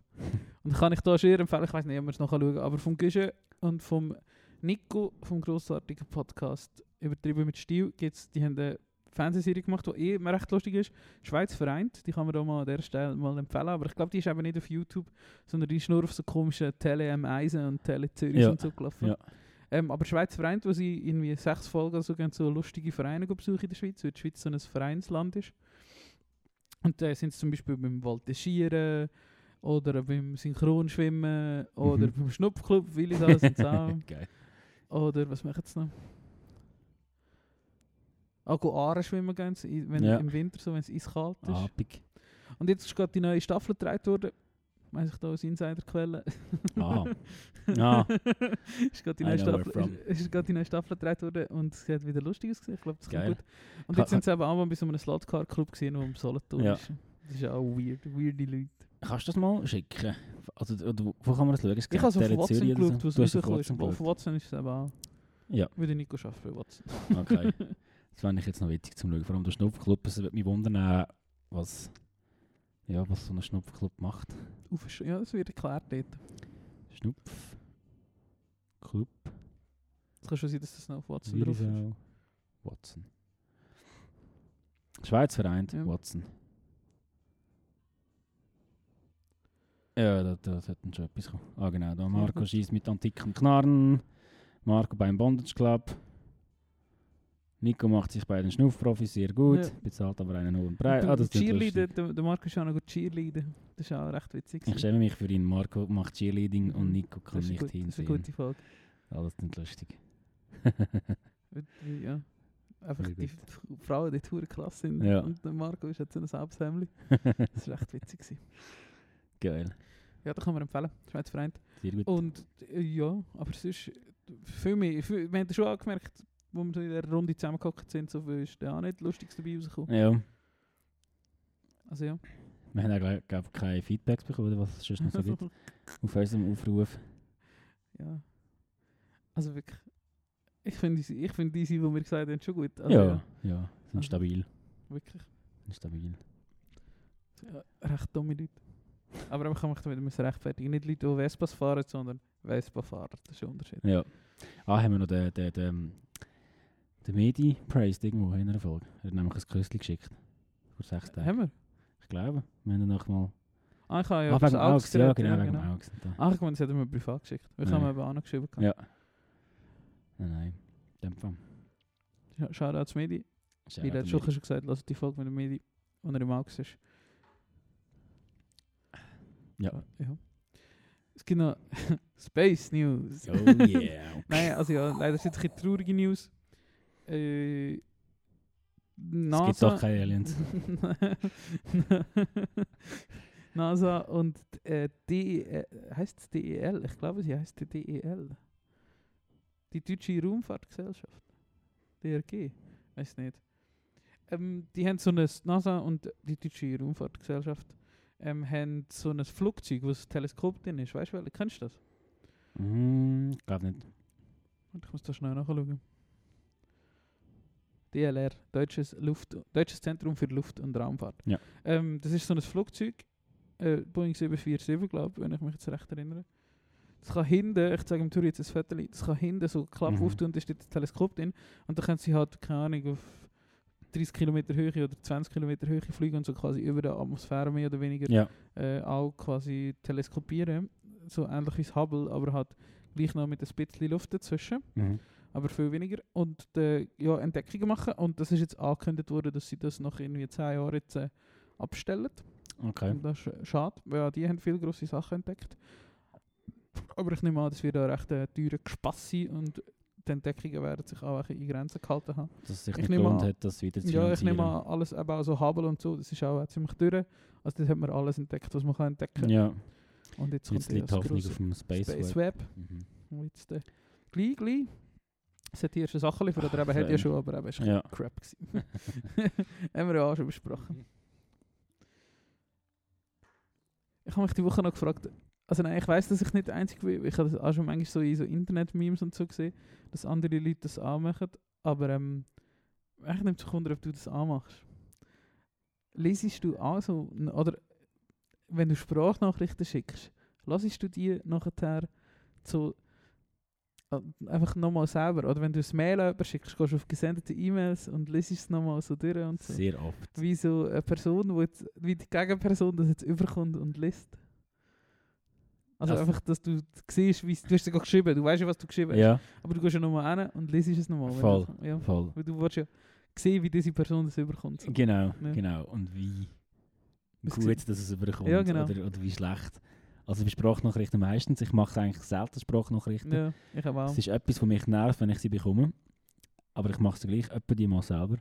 und kann ich da sehr empfehlen, ich weiß nicht, ob man es noch schauen kann, aber vom Güsche und vom Nico, vom grossartigen Podcast «Übertrieben mit Stil», gibt's, die haben Fernsehserie gemacht, die eh recht lustig ist. «Schweiz vereint», die kann man da mal an der Stelle mal empfehlen, aber ich glaube, die ist eben nicht auf YouTube, sondern die ist nur auf so komischen Tele M Eisen und Tele Zürich Ja, und so gelaufen. ja. Ähm, aber Schweiz vereint, wo sie irgendwie sechs Folgen so, gehen, so lustige Vereine besuchen in der Schweiz, weil die Schweiz so ein Vereinsland ist. Und da sind sie zum Beispiel beim Voltigieren oder beim Synchronschwimmen oder Mhm. beim Schnupfclub, alles und zusammen. Geil. Oder was machen sie noch? Auch go Aare schwimmen gehen wenn, Ja. im Winter, so, wenn es eiskalt ist. Abig. Und jetzt ist gerade die neue Staffel gedreht worden. Weiss ich da aus Insiderquellen. Ah. Ah. ist gerade die neue Staffel, ist, ist gerade die neue Staffel gedreht worden und es hat wieder lustig ausgesehen. Ich glaube, das kommt gut. Und jetzt sind sie eben auch mal bei so einem Slotcar-Club gesehen, wo im Solothurn Ja. ist. Das ist ja auch weird, weirde Leute. Kannst du das mal schicken? Also, wo kann man das schauen? Es Ich habe Tele auf oder geschaut, was auf rausgekommen ist. Watson Auf. Watson ist es eben auch. Ja, Würde Nico arbeiten bei Watson. okay. das fände ich jetzt noch witzig zum Schauen. Vor allem der Schnupfclub, es würde mich wundern, äh, was, ja, was so ein Schnupfclub macht. Ja, das wird erklärt dort. Schnupfclub, Es kann schon sein, dass das noch auf Watson drauf ist. Watson. Schweiz vereint, Ja. Watson. Ja, da, da sollte schon etwas kommen. Ah genau, da Marco schießt mit antikem Knarren, Marco beim Bondage Club. Nico macht sich bei den Schnuffprofis sehr gut, Ja. bezahlt aber einen hohen Preis. Und Ah, das Cheerleader, der, der Marco ist auch noch gut Cheerleader. Das ist auch recht witzig. Ich schäme mich für ihn. Marco macht Cheerleading und Mhm. Nico kann nicht gut, das ist eine hinsehen. gute Folge. Ah, das ist lustig. Ja. Einfach die Frauen dort hure klasse sind. Ja. Und der Marco ist jetzt so ein Selbsthemmli. Das war recht witzig. Gewesen. Geil. Ja, das kann man empfehlen. Schweiz vereint. Sehr gut. Und äh, ja, aber es ist viel mehr. Viel, wir haben schon angemerkt, wo wir so in der Runde zusammengehockt sind, so viel ist auch nicht lustig dabei rausgekommen. Ja, Also ja. wir haben ja glaub, keine Feedbacks bekommen, was es sonst noch so gibt. Auf unserem Aufruf. ja. Also wirklich. Ich finde die, ich find die, die wir gesagt haben, schon gut. Also, ja, ja. ja, sind Also- stabil. Wirklich. Sind stabil. Ja, recht dumme Leute. Aber man kann mich damit müssen rechtfertigen. Nicht Leute, die Vespas fahren, sondern Vespa-Fahrer. Das ist ein Unterschied. Ja. Ah, haben wir noch den, den, den, den Medi praised irgendwo in einer Folge. Er hat nämlich ein Küsschen geschickt. Vor sechs Tagen. Haben wir? Ich glaube. Wir haben noch mal... Ah, ich habe ja ah, aufs wegen Augs. Ja, genau, wegen Augs. Da. Ah, ich meine, das hat er mir privat geschickt. Wir haben eben auch noch geschrieben. Ja. Nein, nein. In dem Fall. Sch- Shoutouts Medi. Auch hat schon der gesagt, lass die Folge mit dem Medi, wenn er im Auge ist. Ja. ja. Es gibt noch Space News. Oh yeah. Nein, also ja, leider sind es traurige News. Äh, Es NASA, gibt doch keine Aliens. NASA und äh, DEL, heißt es DEL? Ich glaube, sie heißt DEL. Die Deutsche Raumfahrtgesellschaft. DRG. Weiß nicht. Ähm, die haben so ein, NASA und die Deutsche Raumfahrtgesellschaft ähm, haben so ein Flugzeug, wo ein Teleskop drin ist. Weißt du, kennst du das? Hm, glaub nicht. Ich muss da schnell nachschauen. DLR, Deutsches, Luft, Deutsches Zentrum für Luft- und Raumfahrt. Ja. Ähm, das ist so ein Flugzeug, äh, Boeing 747, glaube ich, wenn ich mich jetzt recht erinnere. Das kann hinten, ich zeige dem Tour jetzt ein Foto, das kann hinten so klapp Mhm. auftun und da steht das Teleskop drin. Und dann können sie halt, keine Ahnung, auf 30 Kilometer Höhe oder 20 Kilometer Höhe fliegen und so quasi über der Atmosphäre mehr oder weniger Ja. äh, auch quasi teleskopieren. So ähnlich wie das Hubble, aber halt gleich noch mit ein bisschen Luft dazwischen, Mhm. Aber viel weniger. Und äh, ja, Entdeckungen machen. Und das ist jetzt angekündigt worden, dass sie das nach irgendwie 10 Jahren jetzt äh, abstellen. Okay. Und das ist äh, schade, weil ja, die haben viele grosse Sachen entdeckt. Aber ich nehme an, dass wir da recht äh, teure Gespass sein und die Entdeckungen werden sich auch ein in Grenzen gehalten haben. Dass es sich Ich nicht gelohnt an- hat, das wieder zu Ja, ich nehme an, alles, eben auch so Hubble und so, das ist auch ziemlich durch. Also das hat man alles entdeckt, was man kann entdecken Ja, Und jetzt, jetzt kommt liegt die das Hoffnung auf dem Space, Space Web. Web. Mhm. Und jetzt äh, gleich, gleich. Schon Sachen liefert, oder eben hat ja schon, aber eben ist Ja. crap gewesen. Haben wir ja auch schon besprochen. Ich habe mich die Woche noch gefragt, also nein, ich weiß, dass ich nicht der Einzige bin. Ich habe das auch schon manchmal so in so Internet-Memes und so gesehen, dass andere Leute das anmachen. Aber ähm, ich nimmt sich wunder, ob du das anmachst. Lesest du auch so, oder wenn du Sprachnachrichten schickst, lassest du die nachher so einfach nochmal selber? Oder wenn du ein Mail überschickst, gehst du auf gesendete E-Mails und liest es nochmal so durch und so. Sehr oft. Wie so eine Person, wo jetzt, wie die Gegenperson das jetzt überkommt und liest. Also Also- einfach, dass du siehst, wie du hast ja geschrieben, du weißt ja, was du geschrieben hast, Ja, aber du gehst ja nochmal hin und liest es nochmal. Voll. Ja, voll. weil du willst ja sehen, wie diese Person das überkommt. So. Genau, Ja. genau. Und wie Ist gut, dass es überkommt Ja, genau. oder, oder wie schlecht. Also bei Sprachnachrichten meistens. Ich mache eigentlich selten Sprachnachrichten. Ja, ich auch. Es ist etwas, was mich nervt, wenn ich sie bekomme. Aber ich mache sie gleich etwa die mal selber.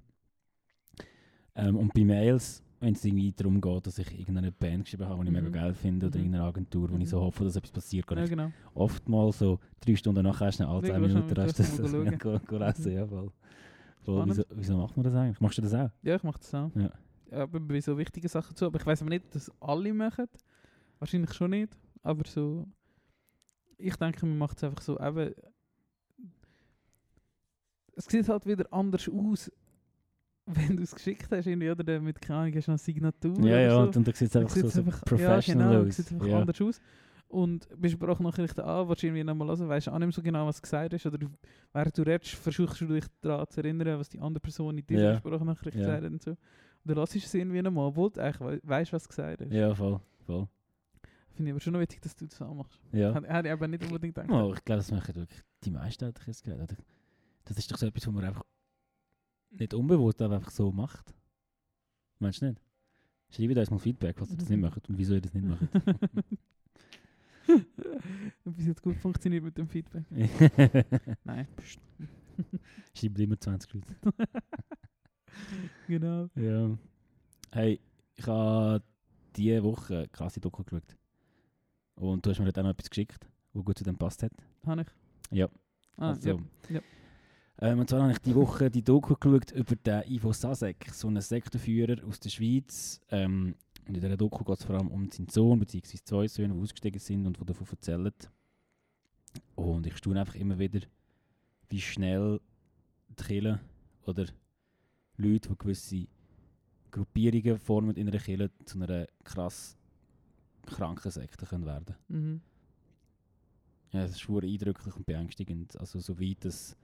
Ähm, und bei Mails, wenn es irgendwie darum geht, dass ich irgendeine Band geschrieben habe, die ich Mhm. mega geil finde, oder Mhm. irgendeine Agentur, wo Mhm. ich so hoffe, dass etwas passiert, kann Ja, ich genau. oftmals so drei Stunden nachher schnell alle Ja, du Minuten mal- hast gehst du du das mal das lesen. Ja, voll. voll. Spannend. Wieso, wieso macht man das eigentlich? Machst du das auch? Ja, ich mache das auch. Ja. Aber bei so wichtigen Sachen zu. Aber ich weiß aber nicht, dass alle machen. Wahrscheinlich schon nicht. Aber so. Ich denke, man macht es einfach so. Eben, es sieht halt wieder anders aus, wenn du es geschickt hast. Irgendwie, oder dann mit keine Ahnung, hast du eine Signatur. Ja, oder ja, so. und, und da sieht es Dann einfach so, so einfach- professional ja, genau, aus. sieht einfach Ja. anders aus. Und bei Sprachnachrichten an, willst du irgendwie nochmal hören, weißt du auch nicht so genau, was gesagt ist. Oder du, während du redest, versuchst du dich daran zu erinnern, was die andere Person in dieser Ja. Sprachnachricht Ja. gesagt hat und so. Und dann lass es irgendwie nochmal, obwohl du eigentlich wei- weißt, was gesagt ist. Ja, voll. voll. Finde ich aber schon noch witzig, dass du das auch machst. Ja. Hätte ich aber nicht unbedingt gedacht. Oh, ich glaube, das machen wirklich die meisten, hätte ich jetzt gehört. Oder? Das ist doch so etwas, was man einfach nicht unbewusst, aber einfach so macht. Meinst du nicht? Schreibt uns mal Feedback, was ihr das nicht macht und wieso ihr das nicht macht. Bis jetzt gut funktioniert mit dem Feedback. Nein. Schreibt immer 20 Leute. Genau. Ja. Hey, ich habe diese Woche krasse Doku geschaut. Und du hast mir dort auch noch etwas geschickt, was gut zu dem passt hat. Habe ich? Ja. Ah, Also, ja. ja. Ähm, und zwar habe ich die Woche die Doku geschaut über den Ivo Sasek, so einen Sektenführer aus der Schweiz. Ähm, und in dieser Doku geht es vor allem um seinen Sohn, beziehungsweise zwei Söhne, die ausgestiegen sind und die davon erzählen. Und ich staune einfach immer wieder, wie schnell die Kirche oder Leute, die gewisse Gruppierungen formen in einer Kirche, zu einer krass kranken Sekte können werden Mhm. ja, es ist schwer eindrücklich und beängstigend. Also so weit, dass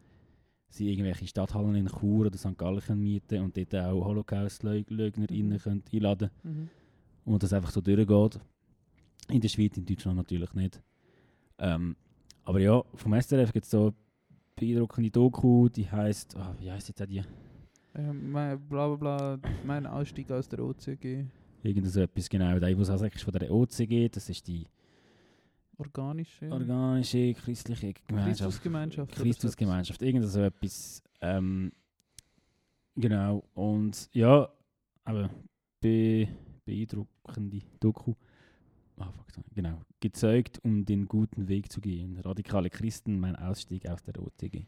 sie irgendwelche Stadthallen in Chur oder St. Gallen können mieten und dort auch Holocaust-LeugnerInnen Mhm. können einladen Mhm. und das einfach so durchgeht. In der Schweiz, in Deutschland natürlich nicht. Ähm, aber ja, vom SRF gibt es so beeindruckende Doku, die heisst, ah, wie heisst jetzt auch die? Ähm, mein, bla bla bla, mein Ausstieg aus der OCG. Irgend so etwas, genau. Der, was auch von der OCG, das ist die Organische. organische christliche Gemeinschaft. Christusgemeinschaft. Christusgemeinschaft, irgend so etwas. Ähm, genau, und ja, aber be beeindruckende Doku. Ah, fuck, genau. Gezeugt, um den guten Weg zu gehen. Radikale Christen, mein Ausstieg aus der OTG.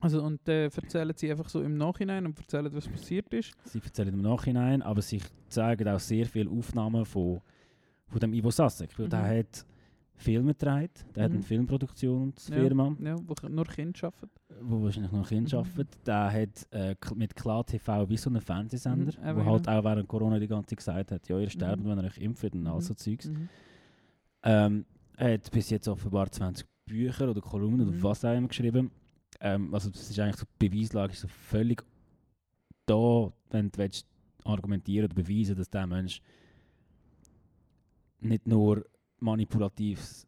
Also, und äh, erzählen sie einfach so im Nachhinein und erzählen, was passiert ist. Sie erzählen im Nachhinein, aber sie zeigen auch sehr viele Aufnahmen von, von dem Ivo Sasek. Weil der Mhm. hat Filme gedreht, der hat Mhm. eine Filmproduktionsfirma. Ja, wo nur Kinder arbeiten. wo wahrscheinlich noch Kind Mhm. arbeitet, der hat äh, mit Klar TV wie so einen Fernsehsender, Mhm, wo halt genau. auch während Corona die ganze Zeit gesagt hat, ja, ihr sterbt, Mhm. wenn ihr euch impft und all so Zeugs. Mhm. Ähm, er hat bis jetzt offenbar 20 Bücher oder Kolumnen Mhm. oder was auch immer geschrieben. Ähm, also das ist eigentlich so, die Beweislage ist so völlig da, wenn du willst argumentieren oder beweisen, dass der Mensch nicht nur manipulatives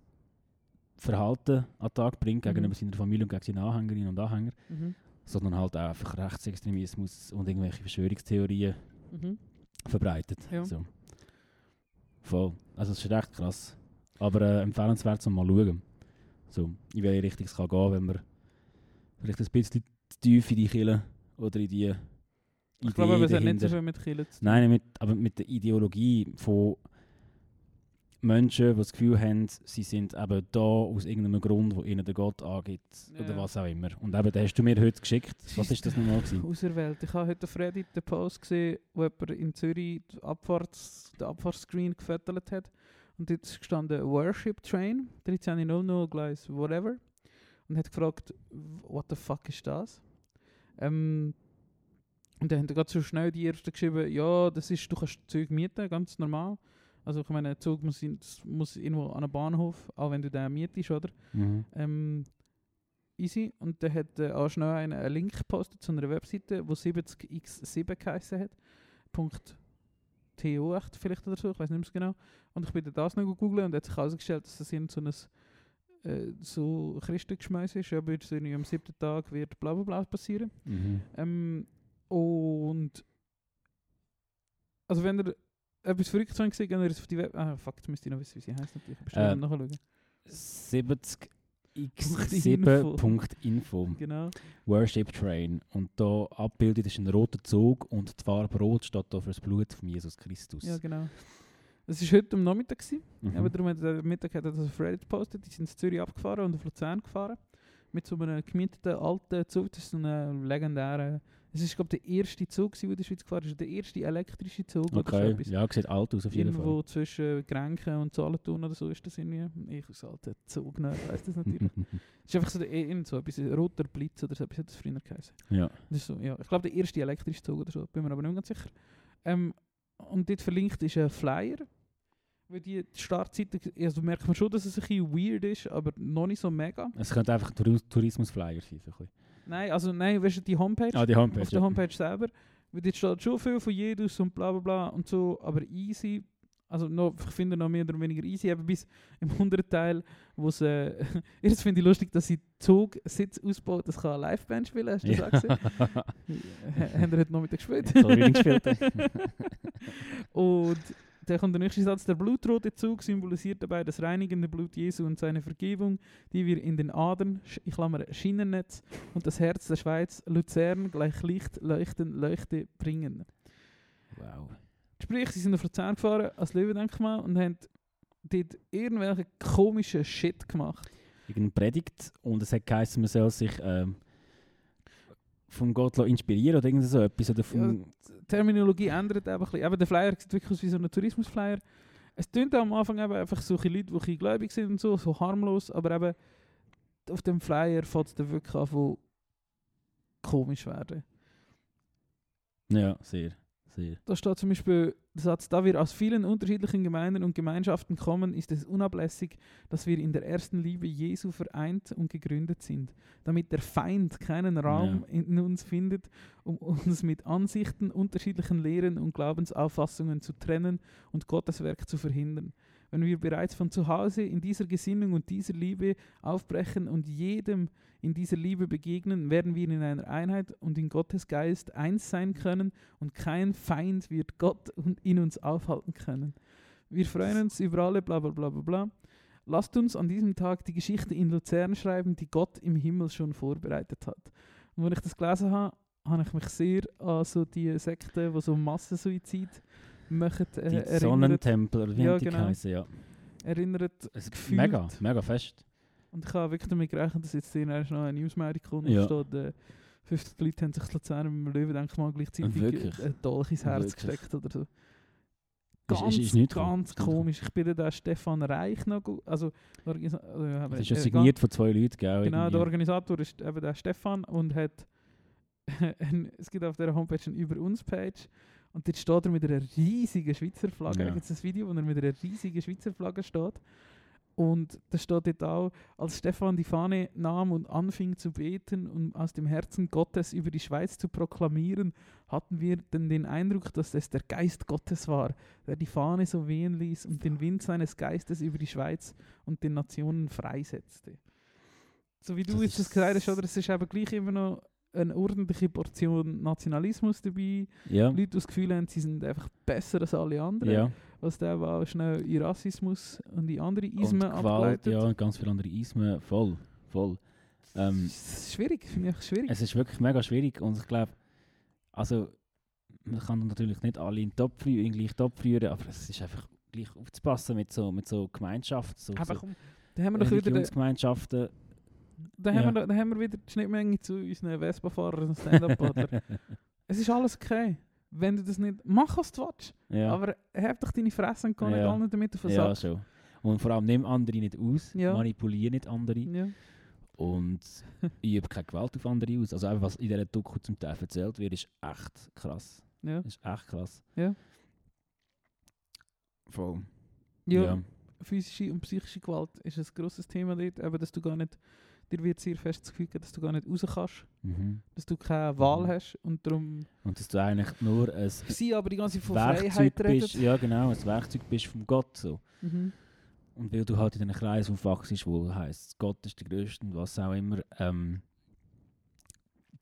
Verhalten an den Tag bringt gegenüber Mhm. seiner Familie und gegen seine Anhängerinnen und Anhänger, Mhm. sondern halt auch einfach Rechtsextremismus und irgendwelche Verschwörungstheorien Mhm. verbreitet. Ja. So. Voll. Also es ist recht krass. Aber äh, empfehlenswert zum mal schauen. So, in welche Richtung es kann gehen, wenn man vielleicht ein bisschen tief in die Kille oder in die Ich glaube, es hat nicht so viel mit Killen zu tun. Nein, mit, aber mit der Ideologie von Menschen, die das Gefühl haben, sie sind eben da aus irgendeinem Grund, wo ihnen der Gott angibt oder Ja. was auch immer. Und eben, den hast du mir heute geschickt. Was ist das nochmal gewesen? Auserwählt. Ich habe heute auf Reddit den Post gesehen, wo jemand in Zürich die Abfahrts, den Abfahrtsscreen gefüttert hat. Und dort gestanden Worship Train, 13.00 Gleis, whatever. Und hat gefragt, what the fuck ist das? Ähm, und dann haben gerade so schnell die Ersten geschrieben, ja, das ist, du kannst Zug mieten, ganz normal. Also ich meine, ein Zug muss, in, muss irgendwo an einen Bahnhof, auch wenn du den mietest, oder? Mhm. Ähm, easy. Und dann hat äh, auch schnell einen, einen Link gepostet zu einer Webseite, die 70x7 geheißen hat. Punkt TO8 vielleicht oder so, ich weiß nicht mehr genau. Und ich bin dann das noch gegoogelt und hat sich herausgestellt, dass das so ein äh, so Christengeschmäus ist, aber jetzt irgendwie am siebten Tag wird bla bla bla passieren. Mhm. Ähm, und also wenn ihr etwas verrückt gesehen habt, dann auf die Web... Ah, fuck, jetzt müsst ihr noch wissen, wie sie heisst natürlich. Ich Äh, nachschauen. 70x7.info Genau. Worship Train. Und da abgebildet ist ein roter Zug und die Farbe Rot steht da für das Blut von Jesus Christus. Ja, genau. Es war heute am Nachmittag. Gewesen. Mhm. Aber darum hat er Mittag hat er das auf Reddit gepostet. Die sind in Zürich abgefahren und auf Luzern gefahren. Mit so einem gemieteten alten Zug. Das ist so ein legendärer. Es ist, glaube der erste Zug, der in der Schweiz gefahren ist. Der erste elektrische Zug oder so Okay, ja, sieht alt aus auf jeden Irgendwo Fall. zwischen Grenken und Solothurn oder so ist das irgendwie. Ich als alter Zug, weiss das natürlich. Es ist einfach so, der, irgend so etwas, ein roter Blitz oder so etwas hat das früher geheißen. ja. Das ist so, ja. Ich glaube, der erste elektrische Zug oder so, bin mir aber nicht ganz sicher. Ähm, und dort verlinkt ist ein Flyer. Weil die Startseite, also merkt man schon, dass es ein bisschen weird ist, aber noch nicht so mega. Es könnte einfach Tour Tourismusflyer sein. So ein bisschen. Nein, also nein, weißt du, die Homepage, ah, die Homepage. auf der ja. Homepage selber, weil dort steht schon viel von Jesus und bla bla bla und so, aber easy. Also noch, ich finde noch mehr oder weniger easy, eben bis im unteren Teil, wo es, äh, jetzt finde ich lustig, dass sie Zugsitz ausbaut, das kann eine Liveband spielen, hast du das auch gesehen? Haben wir heute Nachmittag gespielt? Sorry, gespielt. Und dann kommt der nächste Satz. Der blutrote Zug symbolisiert dabei das reinigende Blut Jesu und seine Vergebung, die wir in den Adern, ich Klammer, Schienennetz und das Herz der Schweiz, Luzern, gleich Licht, Leuchten, Leuchte bringen. wow. Sprich, sie sind auf Luzern gefahren, als Löwendenkmal, und haben dort irgendwelche komischen Shit gemacht. Irgendeine Predigt und es hat geheißen, man soll sich ähm, von Gott inspirieren oder irgend so etwas. Oder vom, Die Terminologie ändert einfach ein bisschen. Eben, der Flyer sieht wirklich aus wie so ein Tourismusflyer. Es tönt am Anfang eben einfach so ein bisschen Leute, die gläubig sind und so, so harmlos, aber eben auf dem Flyer fängt es dann wirklich an von komisch werden. ja, sehr. Sehr. Da steht zum Beispiel der Satz, da wir aus vielen unterschiedlichen Gemeinden und Gemeinschaften kommen, ist es unablässig, dass wir in der ersten Liebe Jesu vereint und gegründet sind, damit der Feind keinen Raum in uns findet, um uns mit Ansichten, unterschiedlichen Lehren und Glaubensauffassungen zu trennen und Gottes Werk zu verhindern. wenn wir bereits von zu Hause in dieser Gesinnung und dieser Liebe aufbrechen und jedem in dieser Liebe begegnen, werden wir in einer Einheit und in Gottes Geist eins sein können und kein Feind wird Gott in uns aufhalten können. Wir freuen uns über alle, bla bla bla bla bla. Lasst uns an diesem Tag die Geschichte in Luzern schreiben, die Gott im Himmel schon vorbereitet hat. Und als ich das gelesen habe, habe ich mich sehr an so die Sekten, die so Massensuizid machen, äh, Die erinnert. Sonnentempel, wie Ja, genau. geheißen, ja. erinnert. Es Gefühlt. mega, mega fest. Und ich habe wirklich damit gerechnet, dass jetzt hier noch eine Newsmeldung kommt Ja. steht, äh, 50 Leute haben sich in Luzern im Löwendenkmal gleichzeitig ein Dolch ins Herz Wirklich? gesteckt oder so. Ganz, ist- ist nicht ganz komisch. Ich bin der Stefan Reich noch, also, äh, Das ist ja äh, signiert von zwei Leuten, gell? Genau, der Organisator ist eben der Stefan und hat es gibt auf der Homepage eine Über uns Page und dort steht er mit einer riesigen Schweizer Flagge. Ja. Da gibt es ein Video, wo er mit einer riesigen Schweizer Flagge steht. Und da steht dort auch, als Stefan die Fahne nahm und anfing zu beten und aus dem Herzen Gottes über die Schweiz zu proklamieren, hatten wir dann den Eindruck, dass es der Geist Gottes war, der die Fahne so wehen ließ und den Wind seines Geistes über die Schweiz und den Nationen freisetzte. So wie du Das jetzt das gesagt hast, oder? Es ist aber gleich immer noch eine ordentliche Portion Nationalismus dabei. Ja, Leute, die das Gefühl haben, sie sind einfach besser als alle anderen. ja. Was der war schnell in Rassismus und in andere Und Ismen Gewalt, abgeleitet. ja, und ganz viele andere Ismen, voll, voll. Ähm, Das ist schwierig, finde ich schwierig. es ist wirklich mega schwierig und ich glaube, also man kann natürlich nicht alle in den Topf in gleich Topf führen, aber es ist einfach gleich aufzupassen mit so, mit so Gemeinschaften, so, aber komm, da haben wir doch wieder, den- Religionsgemeinschaften. Da ja. haben wir, da haben wir wieder die Schnittmenge zu unseren Vespa-Fahrern und Stand-Up-Paddlern. es ist alles okay. Wenn du das nicht, mach was du willst. ja. Aber hab doch deine Fresse und geh nicht Ja. allen damit auf den ja, schon. Und vor allem nimm andere nicht aus, Ja. manipuliere nicht andere Ja. und übe keine Gewalt auf andere aus. Also einfach, was in dieser Doku zum Teil erzählt wird, ist echt krass. Ja. Ist echt krass. Ja. Voll. Ja. physische und psychische Gewalt ist ein grosses Thema dort, eben, dass du gar nicht, dir wird sehr fest das Gefühl geben, dass du gar nicht raus kannst, Mhm. dass du keine Wahl Mhm. hast und darum Und dass du eigentlich nur ein sie aber die ganze Zeit von Werkzeug Freiheit bist, redet. ja genau, ein Werkzeug bist vom Gott so. Mhm. Und weil du halt in einem Kreis aufwachst, wo heisst, Gott ist der Größte und was auch immer, ähm,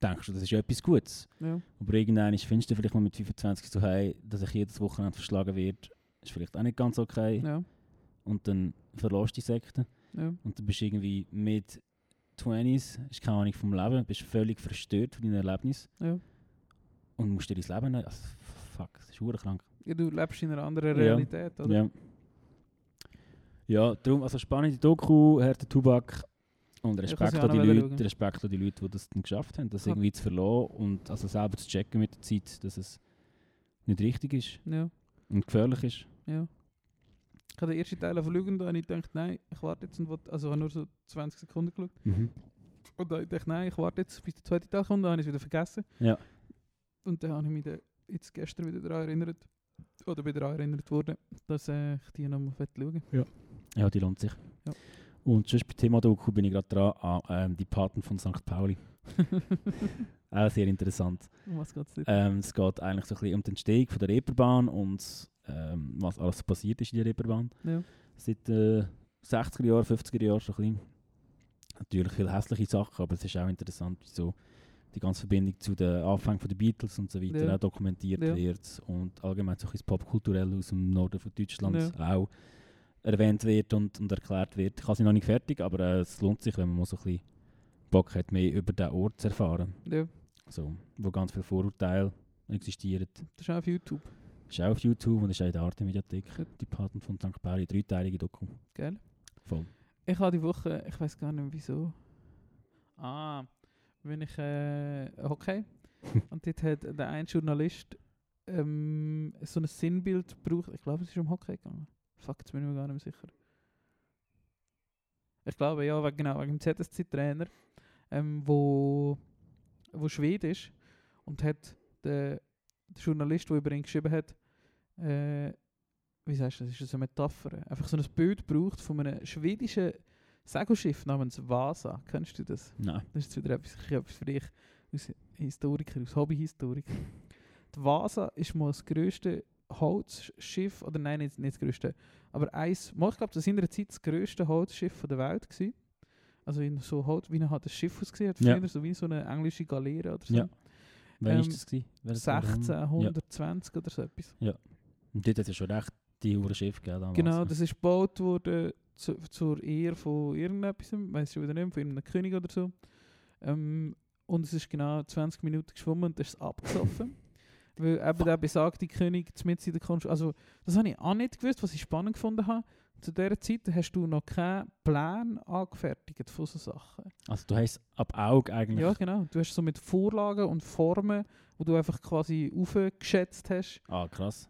denkst du, das ist ja etwas Gutes. Ja. Aber irgendwann findest du vielleicht mal mit 25 so, hey, dass ich jedes Wochenende verschlagen werde, ist vielleicht auch nicht ganz okay. Ja. Und dann verlässt die Sekte. Ja. Und du bist irgendwie mit 20s, hast keine Ahnung vom Leben, bist völlig verstört von deinen Erlebnissen. Ja. Und musst dir dein Leben nehmen. Also, fuck, das ist krank. ja, du lebst in einer anderen Ja. Realität, oder? Ja. Ja, darum, also spannende Doku, harter Tubak und Respekt an, die Leute, schauen. Respekt an die Leute, die das dann geschafft haben, das Ja. irgendwie zu verlassen und also selber zu checken mit der Zeit, dass es nicht richtig ist Ja. und gefährlich ist. ja. Ich habe den ersten Teil Lügen und ich dachte, nein, ich warte jetzt und will, also ich habe nur so 20 Sekunden geschaut. Mhm. Und dann dachte ich, nein, ich warte jetzt, bis der zweite Teil kommt, dann habe ich es wieder vergessen. Ja. Und dann habe ich mich dann jetzt gestern wieder daran erinnert, oder bin daran erinnert worden, dass äh, ich die nochmal schauen Ja, die lohnt sich. Ja. Und sonst bei Thema Doku bin ich gerade dran an ähm, die Paten von St. Pauli. Auch sehr interessant. Um was geht es? Ähm, es geht eigentlich so ein bisschen um die Entstehung von der Reeperbahn und ähm, was alles passiert ist in der Reeperbahn. Ja. Seit äh, 60er Jahren, 50er Jahren schon ein bisschen. Natürlich viele hässliche Sachen, aber es ist auch interessant, wie so die ganze Verbindung zu den Anfängen der Beatles und so weiter Ja. auch dokumentiert Ja. wird und allgemein so ein bisschen kulturell aus dem Norden von Deutschland auch erwähnt wird und, und erklärt wird. Ich habe sie noch nicht fertig, aber äh, es lohnt sich, wenn man mal so ein bisschen Bock hat, mehr über den Ort zu erfahren. Ja, So, wo ganz viele Vorurteile existieren. das ist auch auf YouTube. Ist auch auf YouTube und ist auch in der Arte-Mediathek. Die Paten von St. Pauli, dreiteilige Doku. Geil. Voll. Ich habe die Woche, ich weiß gar nicht wieso. Ah, wenn ich äh, Hockey und dort hat der ein Journalist ähm, so ein Sinnbild gebraucht. Ich glaube, es ist um Hockey gegangen. Fuck, jetzt bin ich mir gar nicht mehr sicher. Ich glaube, ja, wegen, genau, wegen dem ZSC-Trainer, ähm, wo, wo Schwede ist und hat der, der Journalist, der über ihn geschrieben hat, äh, wie sagst du das, ist das eine Metapher? Einfach so ein Bild gebraucht von einem schwedischen Segelschiff namens Vasa. Kennst du das? Nein. Das ist wieder etwas, etwas für dich als Historiker, als Hobbyhistoriker. Die Vasa ist mal das grösste Holzschiff, oder nein, nicht, nicht das größte, aber eins, mal, ich glaube, das war in der Zeit das größte Holzschiff von der Welt. Gewesen. Also in so Holz, wie hat das Schiff ausgesehen, hat Ja. so wie so eine englische Galeere oder so. Ja. Wer Ähm, ist das gewesen? Gewesen? 1620 oder so etwas. Und dort hat es ja schon recht die Uhr Schiff gegeben damals. Genau, das ist gebaut worden zu, zur Ehre von irgendetwas, weiß schon wieder nicht, von irgendeinem König oder so. Ähm, und es ist genau 20 Minuten geschwommen und ist es abgesoffen. Weil eben der besagte König mit in der Kunst, also das habe ich auch nicht gewusst, was ich spannend gefunden habe. Zu dieser Zeit hast du noch keinen Plan angefertigt von so Sachen. Also du hast ab Auge eigentlich... Ja, genau. Du hast so mit Vorlagen und Formen, wo du einfach quasi aufgeschätzt hast, Ah, krass.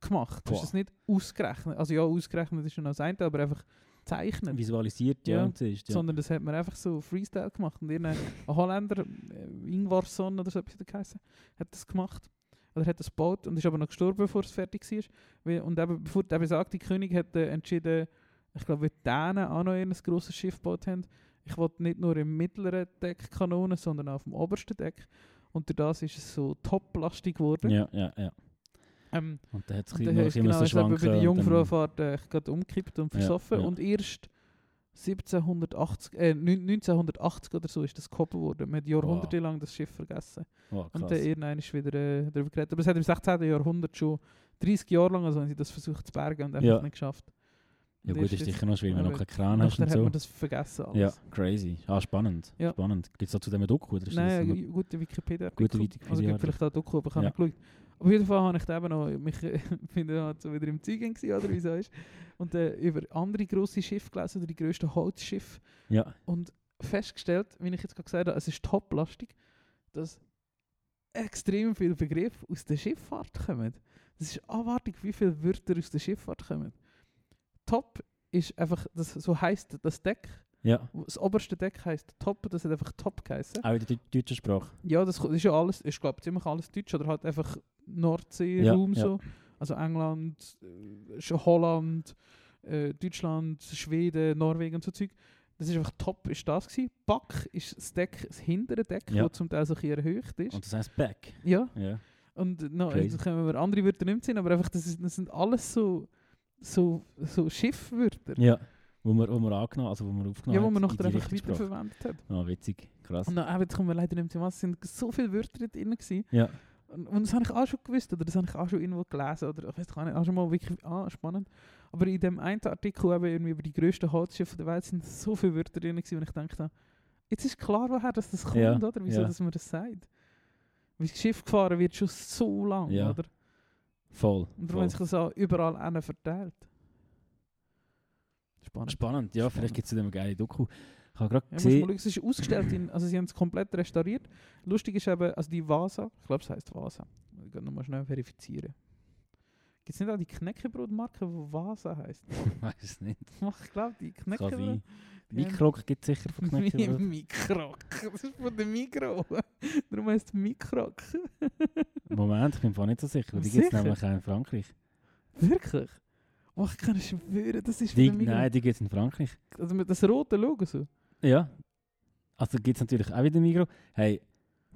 gemacht. Du Boah. hast es nicht ausgerechnet. Also ja, ausgerechnet ist schon das eine, aber einfach zeichnen. Visualisiert, ja, Ja, siehst, ja. Sondern das hat man einfach so Freestyle gemacht. Und irgendein ein Holländer, äh, Ingvarsson oder so etwas hat das gemacht. Oder hat das gebaut und ist aber noch gestorben, bevor es fertig war. Und eben, bevor der besagte König hat äh, entschieden, ich glaube, die Dänen auch noch ein grosses Schiff gebaut haben, ich wollte nicht nur im mittleren Deck Kanonen, sondern auch auf dem obersten Deck. Und durch das ist es so toplastig geworden. Ja, ja, ja. Ähm, Und dann hat es genau, so ist eben bei schwanken. der Jungfrauenfahrt äh, gerade umgekippt und Ja, versoffen. ja. Und erst 1780, äh, neun- 1980 oder so ist das gehoben worden. Man hat jahrhundertelang das Schiff vergessen. Oh, Und dann irgendwann ist wieder äh, darüber geredet. Aber es hat im 16. Jahrhundert schon 30 Jahre lang, also haben sie das versucht zu bergen und einfach Ja. nicht geschafft. ja Und gut, ist sicher noch schwierig, wenn du noch keinen Kran hast und hat so. man das vergessen alles. Ja, crazy. Ah, spannend. Ja. Spannend. Gibt es da zu dem ein Doku? Oder ist Nein, das gute Wikipedia. Gute Also Wikipedia- gibt vielleicht auch Doku, aber ich habe Ja. nicht geschaut. Auf jeden Fall habe ich da eben noch, mich, bin dann halt so wieder im gewesen, oder wie so ist. Und äh, über andere grosse Schiffe gelesen, oder die grössten Holzschiffe. ja. Und festgestellt, wie ich jetzt gerade gesagt habe, es ist toplastig, dass extrem viele Begriffe aus der Schifffahrt kommen. Das ist abartig, wie viele Wörter aus der Schifffahrt kommen. Top ist einfach, das, so heisst das Deck. ja. Das oberste Deck heisst Top, das hat einfach Top geheißen. Auch in der deu- deutschen Sprache. Ja, das, das ist ja alles, ich glaube ziemlich alles Deutsch oder halt einfach Nordsee-Raum ja. so. Also England, äh, Holland, äh, Deutschland, Schweden, Norwegen und so Zeug. Das ist einfach top, ist das gewesen. Back ist das Deck, das hintere Deck, Ja. wo zum Teil so ein erhöht ist. Und das heisst Back. ja, Ja. und no, jetzt können wir andere Wörter nicht sehen, aber einfach, das, ist, das sind alles so, so, so Schiffwörter. Ja. Wo wir, wo wir angenommen, also wo wir aufgenommen Ja, wo man die einfach weiterverwendet hat. Ah, witzig. Krass. Und dann, eben, jetzt kommen wir leider nicht mehr zu Es sind so viele Wörter drin gewesen. Ja. Und, das habe ich auch schon gewusst, oder das habe ich auch schon irgendwo gelesen, oder ich weiß gar nicht, auch schon mal wirklich, ah, spannend. Aber in dem einen Artikel eben irgendwie über die grössten Holzschiffe der Welt sind so viele Wörter drin gewesen, und ich dachte, jetzt ist klar, woher das, das kommt, Ja, oder? Wieso, ja. dass man das sagt. Weil das Schiff gefahren wird schon so lang, Ja. oder? Voll. Und darum hat sich das auch überall hin verteilt. Spannend. Spannend. Ja, vielleicht gibt es eine geile Doku. Ich habe gerade Ja, mal gesehen... schauen, es ist ausgestellt, in, also sie haben es komplett restauriert. Lustig ist eben, also die Vasa, ich glaube es heisst Vasa, ich gehe nochmal schnell verifizieren. Gibt es nicht auch die Knäckebrotmarke, die Vasa heisst? Ich weiß es nicht. ich glaube, die Knäckebrot. Mikrok gibt es sicher von Knäckebrot. Mikrok. Das ist von der Mikro. Darum heisst es Mikrok. Moment, ich bin mir nicht so sicher. Die gibt es nämlich auch in Frankreich. Wirklich? Oh, ich kann es schwören, das ist Die, nein, die gibt es in Frankreich. Also mit das rote Logo so. Ja. Also gibt es natürlich auch wieder Migro. Hey,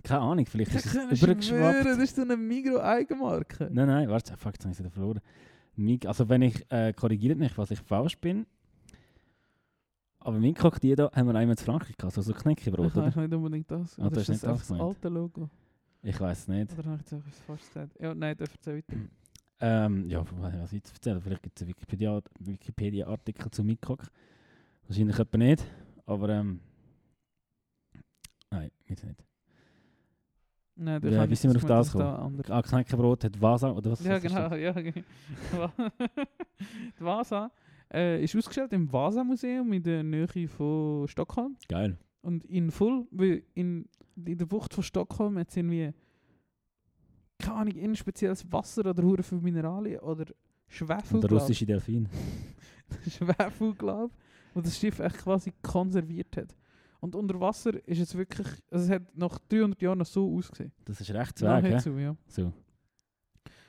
keine Ahnung, vielleicht Ich ist es übergeschwappt. das ist so eine Migro-Eigenmarke. Nein, nein, warte, fuck, jetzt habe ich es verloren. Also wenn ich, äh, korrigiert mich, was ich falsch bin. Aber Mikrock, die da, haben wir einmal in Frankreich gehabt, so, so Knäckebrot, Ich oder? weiß nicht unbedingt das. Ah, Oder du ist das das das alte Logo? Ich weiß es nicht. Oder habe ich etwas falsch gesagt? Ja, nein, darf erzähl weiter. Ähm, ja, was ich jetzt erzählen? Vielleicht gibt es einen Wikipedia- Wikipedia-Artikel zu Mikrock. Wahrscheinlich etwa nicht, aber ähm... Nein, gibt es nicht. Nein, Ja, kann wie ich sind wir auf das dass da Ah, Knäckebrot hat Vasa, oder was? Ja, was ist genau, das? ja. genau. die Vasa äh, ist ausgestellt im Vasa-Museum in der Nähe von Stockholm. Geil. Und in voll, weil in, in der Bucht von Stockholm hat es irgendwie keine Ahnung, ein spezielles Wasser oder hure für Mineralien oder Schwefel, der russische Delfin. Schwefel, glaube wo das Schiff echt quasi konserviert hat. Und unter Wasser ist es wirklich, also es hat nach 300 Jahren noch so ausgesehen. Das ist recht zweig, hä? Nahezu, ja. So.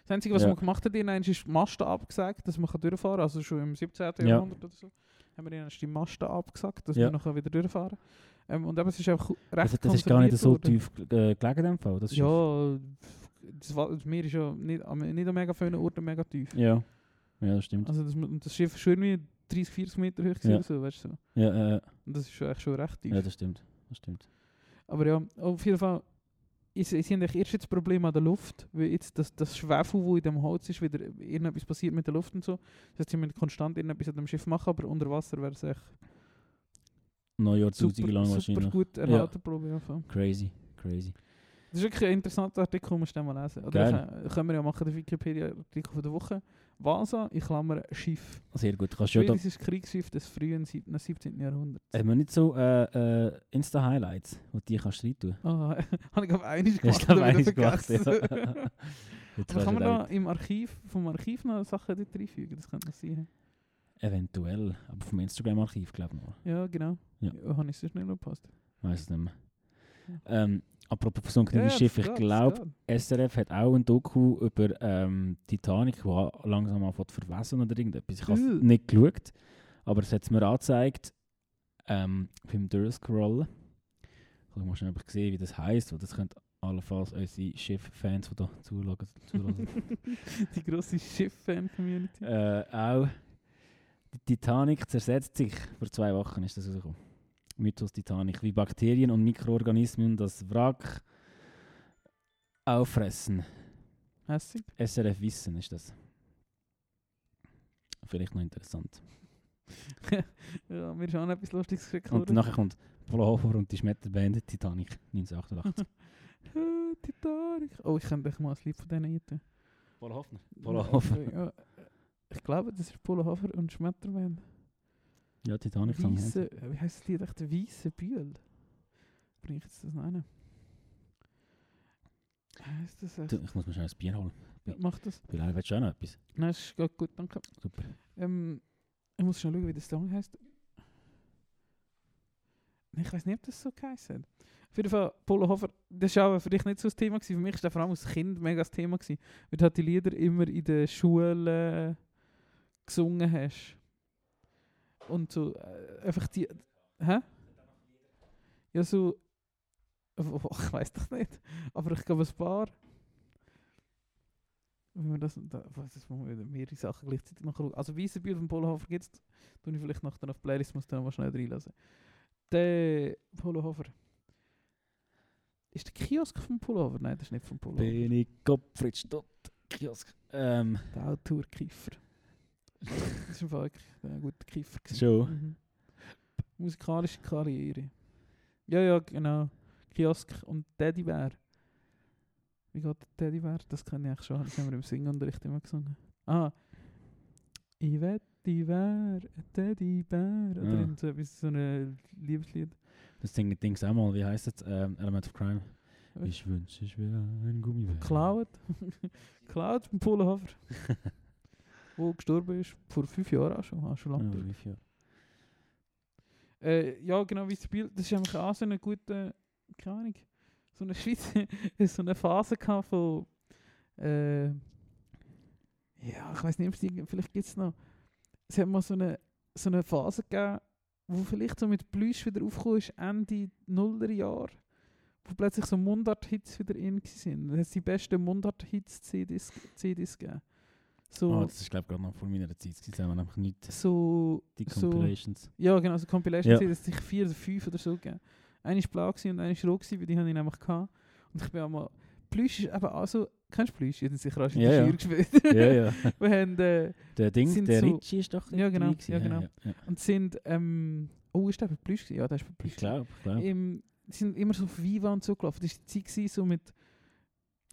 Das Einzige, was Ja. man gemacht hat, ihnen ist die Masten abgesagt, dass man kann durchfahren kann. Also schon im 17. Ja. Jahrhundert oder so. Haben wir ihnen die Masten abgesagt, dass Ja. wir noch wieder durchfahren können. Ähm, und eben, es ist einfach recht Also, das ist gar nicht so worden. tief äh, gelegen in dem Fall. Das. Ja, das, das Meer ist ja nicht, nicht an mega vielen Orten mega tief. Ja. Ja, das stimmt. Also das, das Schiff ist schon irgendwie 30, 40 Meter hoch Ja. oder so, weißt du so. Ja, äh, Und das ist schon, echt schon recht tief. ja, das stimmt. Das stimmt. Aber ja, auf jeden Fall, ist, ist eigentlich erst jetzt das Problem an der Luft, weil jetzt das, das Schwefel, wo in dem Holz ist, wieder irgendetwas passiert mit der Luft und so. Das heißt, sie müssen konstant irgendetwas an dem Schiff machen, aber unter Wasser wäre es echt Neujahr super, tausende lang super wahrscheinlich. gut erhalten einfach. Crazy, crazy. Das ist wirklich ein interessanter Artikel, musst du mal lesen. Oder ich, können wir ja machen, den Wikipedia-Artikel von der Woche. Vasa, in Klammern Schiff. Sehr gut. Kannst du ja da, Schwedisches Kriegsschiff des frühen sieb- 17. Jahrhunderts. haben wir nicht so äh, äh, Insta-Highlights, die die kannst du rein tun? Ah, habe ich glaube einmal Ich gemacht, glaube, aber wieder eines gemacht. Ja. Aber kann man da im Archiv, vom Archiv noch Sachen dort reinfügen? Das könnte noch sein. Eventuell, aber vom Instagram-Archiv, glaube ich noch. Ja, genau. Ja. Habe ich so schnell gepasst. Weiß es nicht mehr. Ja. Ähm, apropos versunkenes Schiff, ich glaube, SRF hat auch ein Doku über ähm, Titanic, wo langsam anfängt zu verwässern oder irgendetwas. Ich habe es Uh. nicht geschaut, aber es hat es mir angezeigt ähm, beim Durst-Scrollen. Ich muss schnell sehen, wie das heisst, weil das könnte allenfalls unsere Schiff-Fans, die da zuschauen, zuhören, Die grosse Schiff-Fan-Community. äh, auch. Die Titanic zersetzt sich. Vor zwei Wochen ist das rausgekommen. Mythos Titanic. Wie Bakterien und Mikroorganismen das Wrack auffressen. Hässig. SRF Wissen ist das. Vielleicht noch interessant. Ja, auch noch etwas Lustiges gekriegt. Und nachher kommt Pullover und die Schmetterband Titanic 1988. Äh, Titanic. Oh, ich könnte euch mal ein Lied von denen Hoffner. Paul Hoffner. Ja, ich glaube, das ist Polo Hofer und Schmetterband. Ja, Titanic sie. Weisse, wie heisst das? Echt der Weisse Bühl. Bring ich jetzt das noch rein? Heißt das echt? Du, Ich muss mir schnell ein Bier holen. Ja, mach das. Bilal, willst du auch noch etwas? Nein, ist gut, gut danke. Super. Ähm, ich muss schon schauen, wie der Song heißt. Ich weiß nicht, ob das so geheißen hat. Auf jeden Fall, Polo Hofer, das war auch für dich nicht so ein Thema. Gewesen. Für mich war das vor allem als Kind mega das Thema. Gewesen, weil du halt die Lieder immer in der Schule äh, gesungen hast. Und so, äh, einfach die. Hä? Ja, so. Ich weiß doch nicht. Aber ich glaube, ein paar. Wenn wir das, da, das muss man wieder mehrere Sachen gleichzeitig noch schauen. Also Weissenbühl von Polohofer gibt es, tue ich vielleicht noch dann auf die Playlist, muss dann mal schnell reinlassen. Der Polohofer. Ist der Kiosk vom Pullover? Nein, das ist nicht vom Pullover. Bin ich Gottfried Stott, Kiosk. Ähm, Der Autor-Kiefer. Das ist im Fall wirklich ein guter gewesen. Schon? Mhm. Musikalische Karriere. Ja, ja, genau. Kiosk und Teddybär. Wie geht der Teddybär? Das kenne ich eigentlich schon. Das haben wir im Singunterricht immer gesungen. Ah. Ich wette, ich wär ein Teddybär. Oder Ja. so etwas, so ein Liebeslied. das singen Dings auch mal, wie heißt es? Ähm, Element of Crime. Ich wünsche, ich wäre ein Gummibär. Cloud. Cloud vom Pullover. Wo gestorben ist. Vor fünf Jahren auch schon. Ah, schon lange. Ja, wie viel? Äh, ja, genau wie das Spiel. Das ist einfach auch so eine gute, keine Ahnung, so eine Schweiz, so eine Phase gehabt von, äh, ja, ich weiß nicht, vielleicht gibt es noch, es hat mal so eine, so eine Phase gegeben, wo vielleicht so mit Plüsch wieder aufgekommen ist, Ende Nuller Jahre, wo plötzlich so Mundart-Hits wieder in waren. Das hat die besten Mundart-Hits-CDs CDs gegeben. So, Oh, das ist glaube ich gerade noch vor meiner Zeit. Sie haben einfach nicht so, die so, Compilations. ja, genau, so Compilation Ja. ja. das sich vier oder fünf oder so gegeben. Eine war blau und eine war rot, weil die habe ich nämlich gehabt. Und ich bin auch mal... Plüsch ist eben auch so... Kennst du Plüsch? Ich habe sicher auch schon Ja, in ja. gespielt. ja, ja. Wir haben... Äh, Der Ding, Sind der so- Ritchie ist doch Ja, genau, ja, genau. Ja, ja. und sind... Ähm, oh, ist der bei Plüsch? Ja, der ist bei Plüsch Ich glaube, ich glaube. Sind immer so auf Viva und so gelaufen. Das war die Zeit so mit...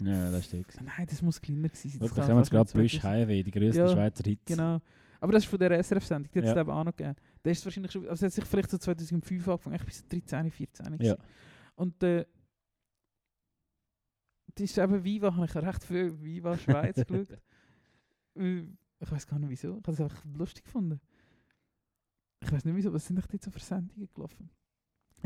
Ja, das gewesen. Nein, das muss kleiner gewesen sein. Da wir fast gerade 2000 Highway, die grössten Ja, Schweizer Hits. Genau. Aber das ist von der SRF-Sendung, die hat es Ja. eben auch noch gegeben. Der ist wahrscheinlich schon, also hat sich vielleicht so 2005 angefangen, ich bin so 13, 14 Ja. gewesen. Und äh, das ist eben Viva, habe ich recht viel Viva Schweiz geschaut. Ich weiß gar nicht wieso, ich habe es einfach lustig gefunden. Ich weiß nicht wieso, was sind echt jetzt so für Sendungen gelaufen?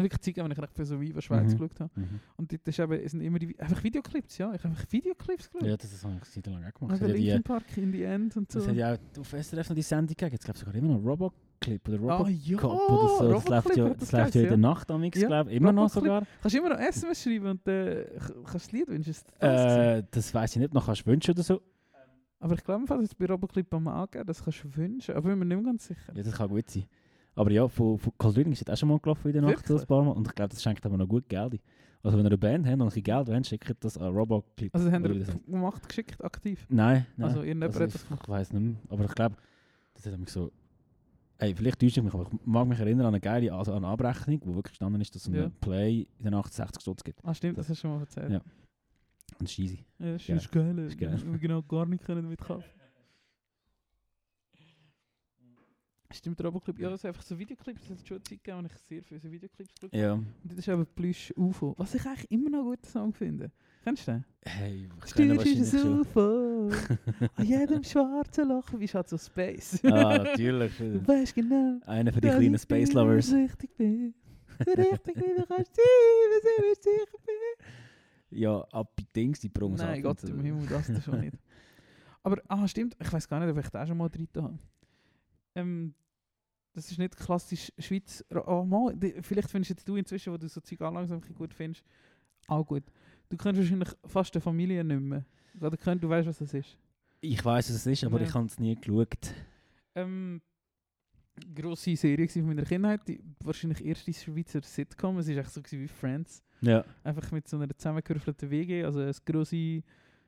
Wirklich Zeit, wenn ich recht viel so Viva Schweiz Mhm. geschaut habe. Mhm. Und dort ist eben, sind immer die, einfach Videoclips, ja. Ich habe einfach Videoclips geschaut. Ja, das habe ich seit lang auch gemacht. Also Linkin Park in the End und so. Das hat ja auch auf SRF noch die Sendung gegeben. Jetzt glaube ich sogar immer noch Roboclip oder ah Robocop ja, oder so. Das läuft ja, das läuft ja in der Nacht am Ja, glaube ich. Immer noch sogar. Kannst du immer noch SMS schreiben und äh, kannst du das Lied wünschen? Äh, das weiß ich nicht, noch kannst du wünschen oder so. Aber ich glaube, dass es bei Roboclip einmal angegeben das kannst du wünschen. Aber ich bin mir nicht mehr ganz sicher. Ja, das kann gut sein. Aber ja, von, von Cold Reading ist das auch schon mal gelaufen in der Nacht, so ein paar Mal. Und ich glaube, das schenkt aber noch gut Geld. Also wenn ihr eine Band habt und ein bisschen Geld wollt, schickt das an Roboclip. Also haben wir das gemacht, geschickt, aktiv. Nein, nein. Also irgendjemand Also das ich, gemacht. ich weiß nicht mehr. Aber ich glaube, das hat mich so... Ey, vielleicht täusche ich mich, aber ich mag mich erinnern an eine geile also an eine Abrechnung, wo wirklich gestanden ist, dass es einen Ja. Play in der Nacht 60 Stutz gibt. Ah stimmt, das hast du schon mal erzählt. Ja. Und das easy. Ja, das ist, Geil. ist geil. Ist geil. Genau gar nicht können damit kaufen. Stimmt, Roboclip. Ja, ist einfach so Videoclips. Es hat schon eine Zeit gegeben, wo ich sehr viele Videoclips geschaut. Ja. Und das ist eben Plüsch UFO. Was ich eigentlich immer noch einen guten Song finde. Kennst du den? Hey, ich kenne wahrscheinlich ein schon. UFO. An jedem schwarzen Loch bist halt so Space. ah, natürlich. Du weißt genau, Einer für die kleinen Space bin, Lovers. Richtig bin. Richtig wie du kannst sein, was ich sicher bin. Ja, ab die Dings, die Promos. Nein, Gott im Himmel, das schon nicht. Aber, ah, stimmt, ich weiß gar nicht, ob ich da schon mal drin habe. Ähm, das ist nicht klassisch Schweiz. Oh, mal, vielleicht findest jetzt du inzwischen, wo du so Zeug langsam gut findest, auch gut. Du kennst wahrscheinlich fast eine Familie nicht mehr. Oder könnt, du weißt, was das ist. Ich weiß, was es ist, aber Ja. ich habe es nie geschaut. Ähm, grosse Serie von meiner Kindheit, die wahrscheinlich erste Schweizer Sitcom. Es war echt so wie Friends. Ja. Einfach mit so einer zusammengewürfelten WG, also ein grosse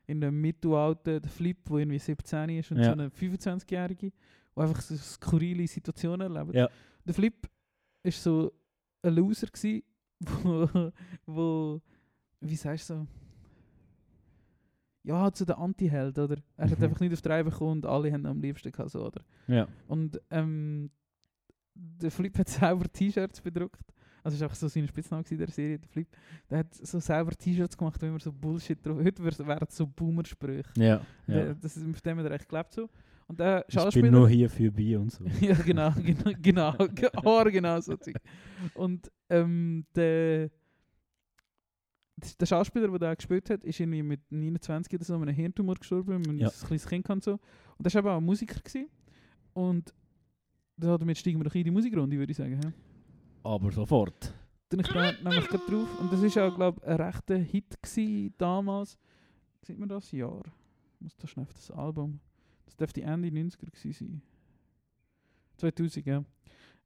in der Mittelalter, der Flip, der irgendwie 17 ist und Ja. so eine 25-Jährige, die einfach so skurrile Situationen erlebt. Ja. Der Flip war so ein Loser, gewesen, wo, wo wie sagst du so, ja, zu der Anti-Held, oder? Er hat Mhm. einfach nicht auf die Reihe bekommen und alle haben ihn am liebsten gehabt, so, oder? Ja. Und ähm, der Flip hat selber T-Shirts bedruckt. Also war einfach so sein Spitzname in der Serie, der Flip. Der hat so selber T-Shirts gemacht, wo immer so Bullshit drauf. Heute wär- wären es so Boomer-Sprüche. Ja. Ja. Das ist, mit dem hat er echt gelebt so. Und der Ich bin Schauspieler... nur hier für Bier und so. ja, genau, genau, genau, ge- original so. Und ähm, der, der Schauspieler, der da gespielt hat, ist irgendwie mit 29 oder so mit einem Hirntumor gestorben, mit Ja. ein kleines Kind und so. Und das war eben auch ein Musiker. Gewesen. Und damit steigen wir doch in die Musikrunde, würde ich sagen. hä? Aber sofort. Dann ich da nämlich gerade drauf. Und das war auch, glaube ich, ein rechter Hit gewesen, damals. Sieht man das Jahr? Ich muss da schnell auf das Album. Das dürfte Ende 90er gewesen sein. 2000, ja.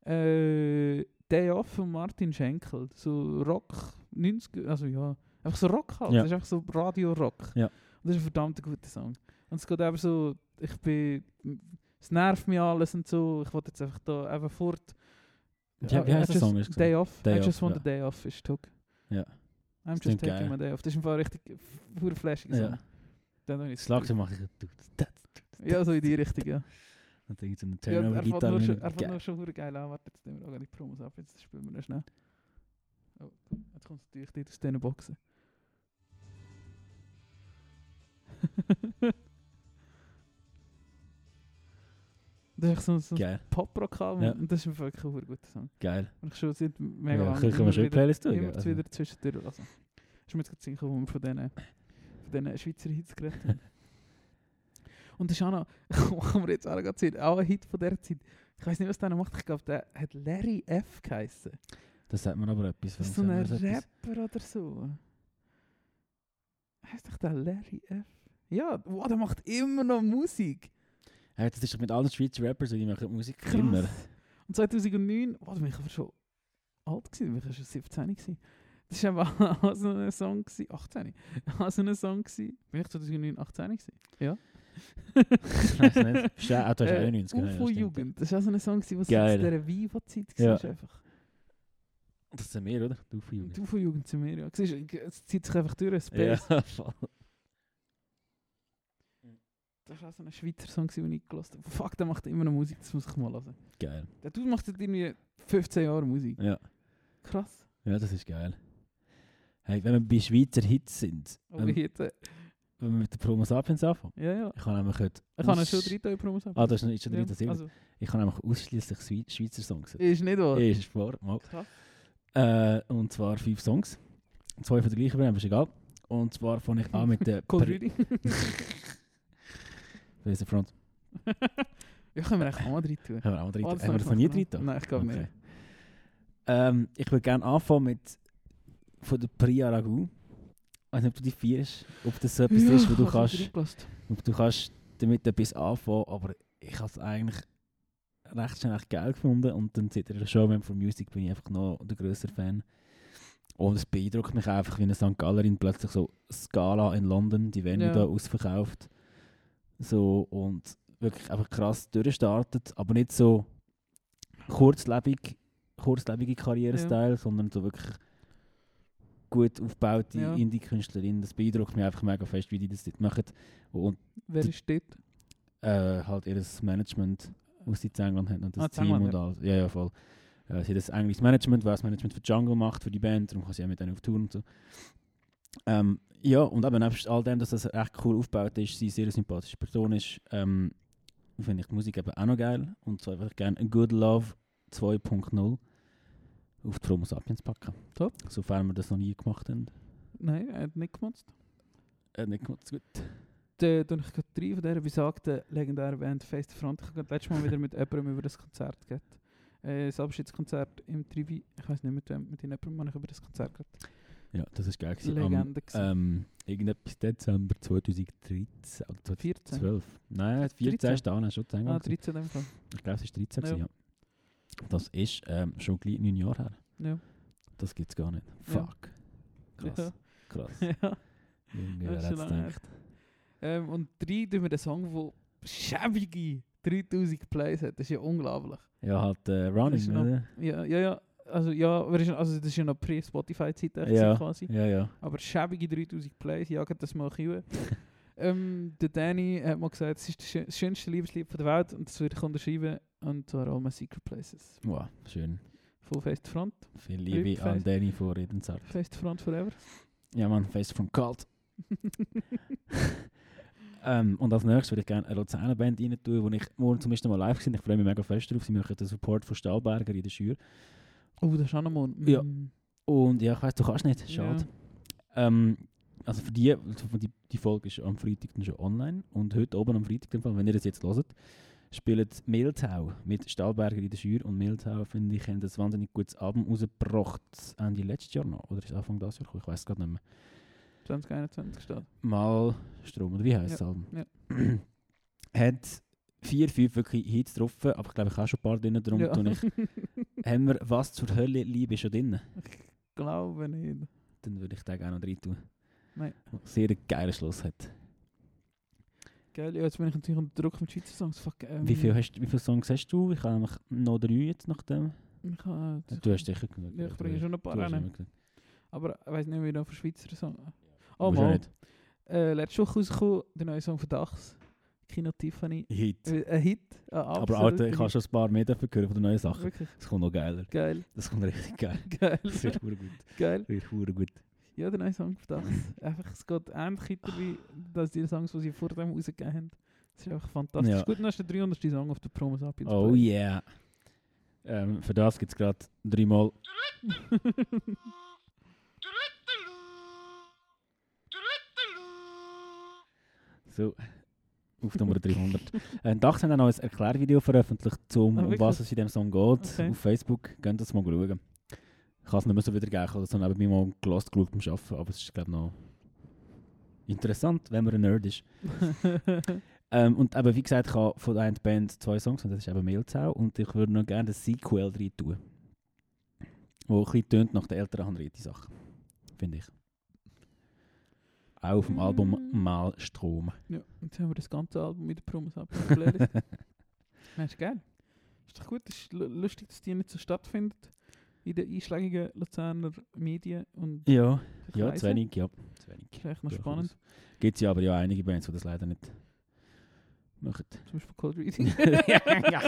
Äh, Day Off von Martin Schenkel. So Rock 90er, also ja. Einfach so Rock halt. Ja. Das ist einfach so Radio-Rock. Ja. Und das ist ein verdammt guter Song. Und es geht einfach so, ich bin, es nervt mich alles und so. Ich wollte jetzt einfach da einfach fort. Wie, wie heißt der Song? just- Day? Off. Day I just Off, want ja. a day off ist Hook. Ja. I'm just taking geil. my day off. Das ist Fall richtig Song. Ja. Dann ich Das Schlagzeug mache ich. Das, Ja, so in die Richtung, ja. Dann denke ich so eine ja er Turnover-Gitarre. rein. er Geil. nur schon verdammt geil an. Warte, jetzt nehmen wir auch die Promos ab. Jetzt spielen wir noch schnell. Oh, jetzt kommt es natürlich nicht aus diesen Boxen. das ist so, so ein. Pop-Rock-Album Ja. und das ist wirklich ein guter Song. Geil. Und ich schon seit mega Ja, lang können wir immer die wieder- Playlist tun? Immer Also, wieder zwischendurch lassen. Ist mir jetzt gerade wo wir von diesen, von diesen Schweizer Hits geredet haben. Und das ist auch noch, kann man jetzt auch gerade sehen, auch ein Hit von dieser Zeit. Ich weiß nicht, was der noch macht. Ich glaube, der hat Larry F. geheißen. das sagt man aber etwas. Das ist so ein wir? Rapper oder so. Heißt doch der Larry F? Ja, wow, der macht immer noch Musik. Hey, das ist doch mit allen Schweizer Rappers, die machen Musik Krass. immer. Und 2009, oh, da bin ich aber schon alt gewesen, ich schon 17 gewesen. Das war auch so ein Song, gewesen, 18, auch so ein Song gewesen. Bin ich 2009 18 gewesen? Ja. Ich weiß nicht. Bist du auch- du hast Äh, 91, genau, ja, UFO stimmt. Jugend, das war auch so ein Song, Geil. in dieser Viva-Zeit Ja. war. Einfach. Das sind wir, oder? Du für Die UFO-Jugend zu mir, ja. Siehst Es zieht sich einfach durch, Space. Ja, voll. Das war auch so ein Schweizer Song, den ich gelassen habe. Fuck, der macht immer noch Musik, das muss ich mal hören. Geil. Der Dude macht seit irgendwie 15 Jahren Musik. Ja. Krass. ja, das ist geil. Hey, wenn wir bei Schweizer Hits sind, Aber ähm, äh, wenn wir mit der Promo Sapiens anfangen, ja, ja. ich habe nämlich heute... Ich aus- schon drei Tage Promos haben. Ah, das ist nicht schon drin, das also, Ich habe nämlich ausschließlich Schweizer Songs. Ist nicht wahr? Ist wahr, mal. Äh, und zwar fünf Songs. Zwei von der gleichen Band, aber ist egal. Und zwar fange ich an mit der... Cold Reading. Wer ist der Front? ja, können wir eigentlich auch mal rein tun. Haben wir auch drin? Oh, haben wir das noch nie noch- drin? Nein, ich glaube Okay. nicht. Ähm, ich würde gerne anfangen mit von der Priya Ragu. Ich weiß nicht, ob du die feierst, ob das so etwas Ja, ist, wo du kannst, ob du kannst damit etwas anfangen, aber ich habe es eigentlich recht schnell echt geil gefunden und dann seit der Show for Music bin ich einfach noch der grösser Fan. Und es beeindruckt mich einfach, wie eine St. Gallerin plötzlich so Scala in London, die Venue Ja. da ausverkauft. So und wirklich einfach krass durchstartet, aber nicht so kurzlebig, kurzlebige Karriere-Style, sondern so wirklich gut aufgebaute Ja. Indie-Künstlerin. Das beeindruckt mich einfach mega fest, wie die das dort machen. Und Wer ist dort? äh, halt ihr Management, was sie in England haben und das Ah, Team England, und alles. Ja, ja, voll. Äh, sie hat das englisches Management, weil das Management für Jungle macht, für die Band, darum kann sie auch mit denen auf Tour und so. Ähm, ja, und eben nebst all dem, dass das echt cool aufgebaut ist, sie eine sehr sympathische Person ist, ähm, finde ich die Musik eben auch noch geil. Und so würde ich gerne Good Love 2.0 auf die Promo Sapiens packen. Top. Sofern wir das noch nie gemacht haben. Nein, er hat nicht gemacht. Äh, nicht gemacht, gut. Da tue ich gerade drei von dieser besagten legendären Band Face the Front. Ich habe letztes Mal wieder mit jemandem über das Konzert geredet. Äh, das Abschiedskonzert im Trivi. Ich weiß nicht, mit wem, mit jemandem habe ich über das Konzert geredet. Ja, das ist geil. gewesen. Am, Legende gewesen. ähm, irgendetwas Dezember 2013 oder 14. 2012. Nein, 14 13. ist da, ne, schon zu Ah, England. gewesen. 13 in dem Fall. ich glaube, es ist 13 Ja. ja. Das ist ähm, schon gleich neun Jahre her. Ja. Das gibt es gar nicht. Fuck. Krass, Ja. krass. ja. Junge, wer hätte gedacht? Ähm, und drei tun wir den Song, der schäbige 3000 Plays hat. Das ist ja unglaublich. Ja, halt äh, Running, noch- oder? Ja, ja, ja. Also, ja, also das ist ja noch pre-Spotify-Zeit Ja, quasi. ja, ja. Aber schäbige 3000 Plays, jagen das mal ein ähm, Der Danny hat mal gesagt, es ist das schö- das schönste Liebeslied der Welt und das würde ich unterschreiben. Und zwar All My Secret Places. Wow, schön. Full Face to Front. Viel Liebe Lieb, an. Danny von Redensart. Face to Front forever. Ja, man, Face from Cult. ähm, und als nächstes würde ich gerne eine Luzerner Band rein tun, wo ich morgen zum ersten Mal live gesehen Ich freue mich mega fest drauf. Sie machen den Support von Stahlberger in der Schür. oh, das ist auch noch mal. Ja. Mm. Und ja, ich weiß, du kannst nicht. Schade. Ähm, also für die, die, die Folge ist am Freitag dann schon online. Und heute oben am Freitag, wenn ihr das jetzt hört, spielt Mehltau mit Stahlberger in der Schür. Und Mehltau, finde ich, haben ein wahnsinnig gutes Album rausgebracht. Ende letztes Jahr noch. Oder ist Anfang dieses Jahr? Ich weiß es gerade nicht mehr. 2021 steht. Mal Strom, oder wie heißt das Ja, Album? ja. Hat vier, fünf wirklich Hits drauf, aber ich glaube, ich habe schon ein paar drin. Darum Ja. tue ich, haben wir «Was zur Hölle Liebe» schon drin? Glaube nicht. Dann würde ich den auch noch rein tun. Nein. Sehr geilen Schluss hat. Geil, ja, jetzt bin ich natürlich unter Druck mit Schweizer Songs. Fuck, ähm, Wie, viel hast, wie viele Songs hast du? Ich habe nämlich noch drei jetzt nach dem. Ich, ha- Du hast sicher genug. ja, ich bringe schon ein paar rein. Aber ich weiß nicht, wie noch für Schweizer Songs. Oh, nicht. Äh, letzte Woche rausgekommen, der neue Song von Dachs. Kino Tiffany. Hit. Äh, Ein Hit. Ein Aber absoluter Alter, ich habe schon ein paar mehr dafür gehört von den neuen Sachen. Wirklich Das kommt noch geiler. geil. Das kommt richtig geil. Geil. Das wird gut. geil. Wird verdammt gut. Ja, der neue Song von Dachs. einfach, es geht ähnlich weiter wie das die Songs, die sie vor dem rausgegeben haben. Das ist einfach fantastisch. Ja. Gut, dann hast du den 300. Song auf der Promo Sapiens. Oh yeah. Ähm, für das gibt es gerade dreimal. So, auf Nummer 300. äh, Dachs haben dann noch ein Erklärvideo veröffentlicht, zum, Ah, um was es in dem Song geht. Okay. Auf Facebook. Geht das mal schauen. Ich kann es nicht mehr so wiedergeben, ich habe das dann nebenbei mal gelost, geschaut beim Arbeiten, aber es ist, glaube ich, noch interessant, wenn man ein Nerd ist. Ähm, und eben, wie gesagt, ich habe von der einen Band zwei Songs und das ist eben Mehlzau und ich würde noch gerne das Sequel rein tun. Wo ein bisschen tönt nach der älteren Henriette-Sache. Finde ich. Auch auf dem Album Mm. Mal Strom. ja, jetzt haben wir das ganze Album mit der Promo Sapiens Playlist. Das ist geil. Ist doch gut, es ist lu- lustig, dass die nicht so stattfindet in den einschlägigen Luzerner Medien und ja, ja, zu wenig, ja. Zu wenig. Das ist echt noch spannend. Gibt es ja aber ja einige Bands, die das leider nicht machen. Zum Beispiel Cold Reading. ja.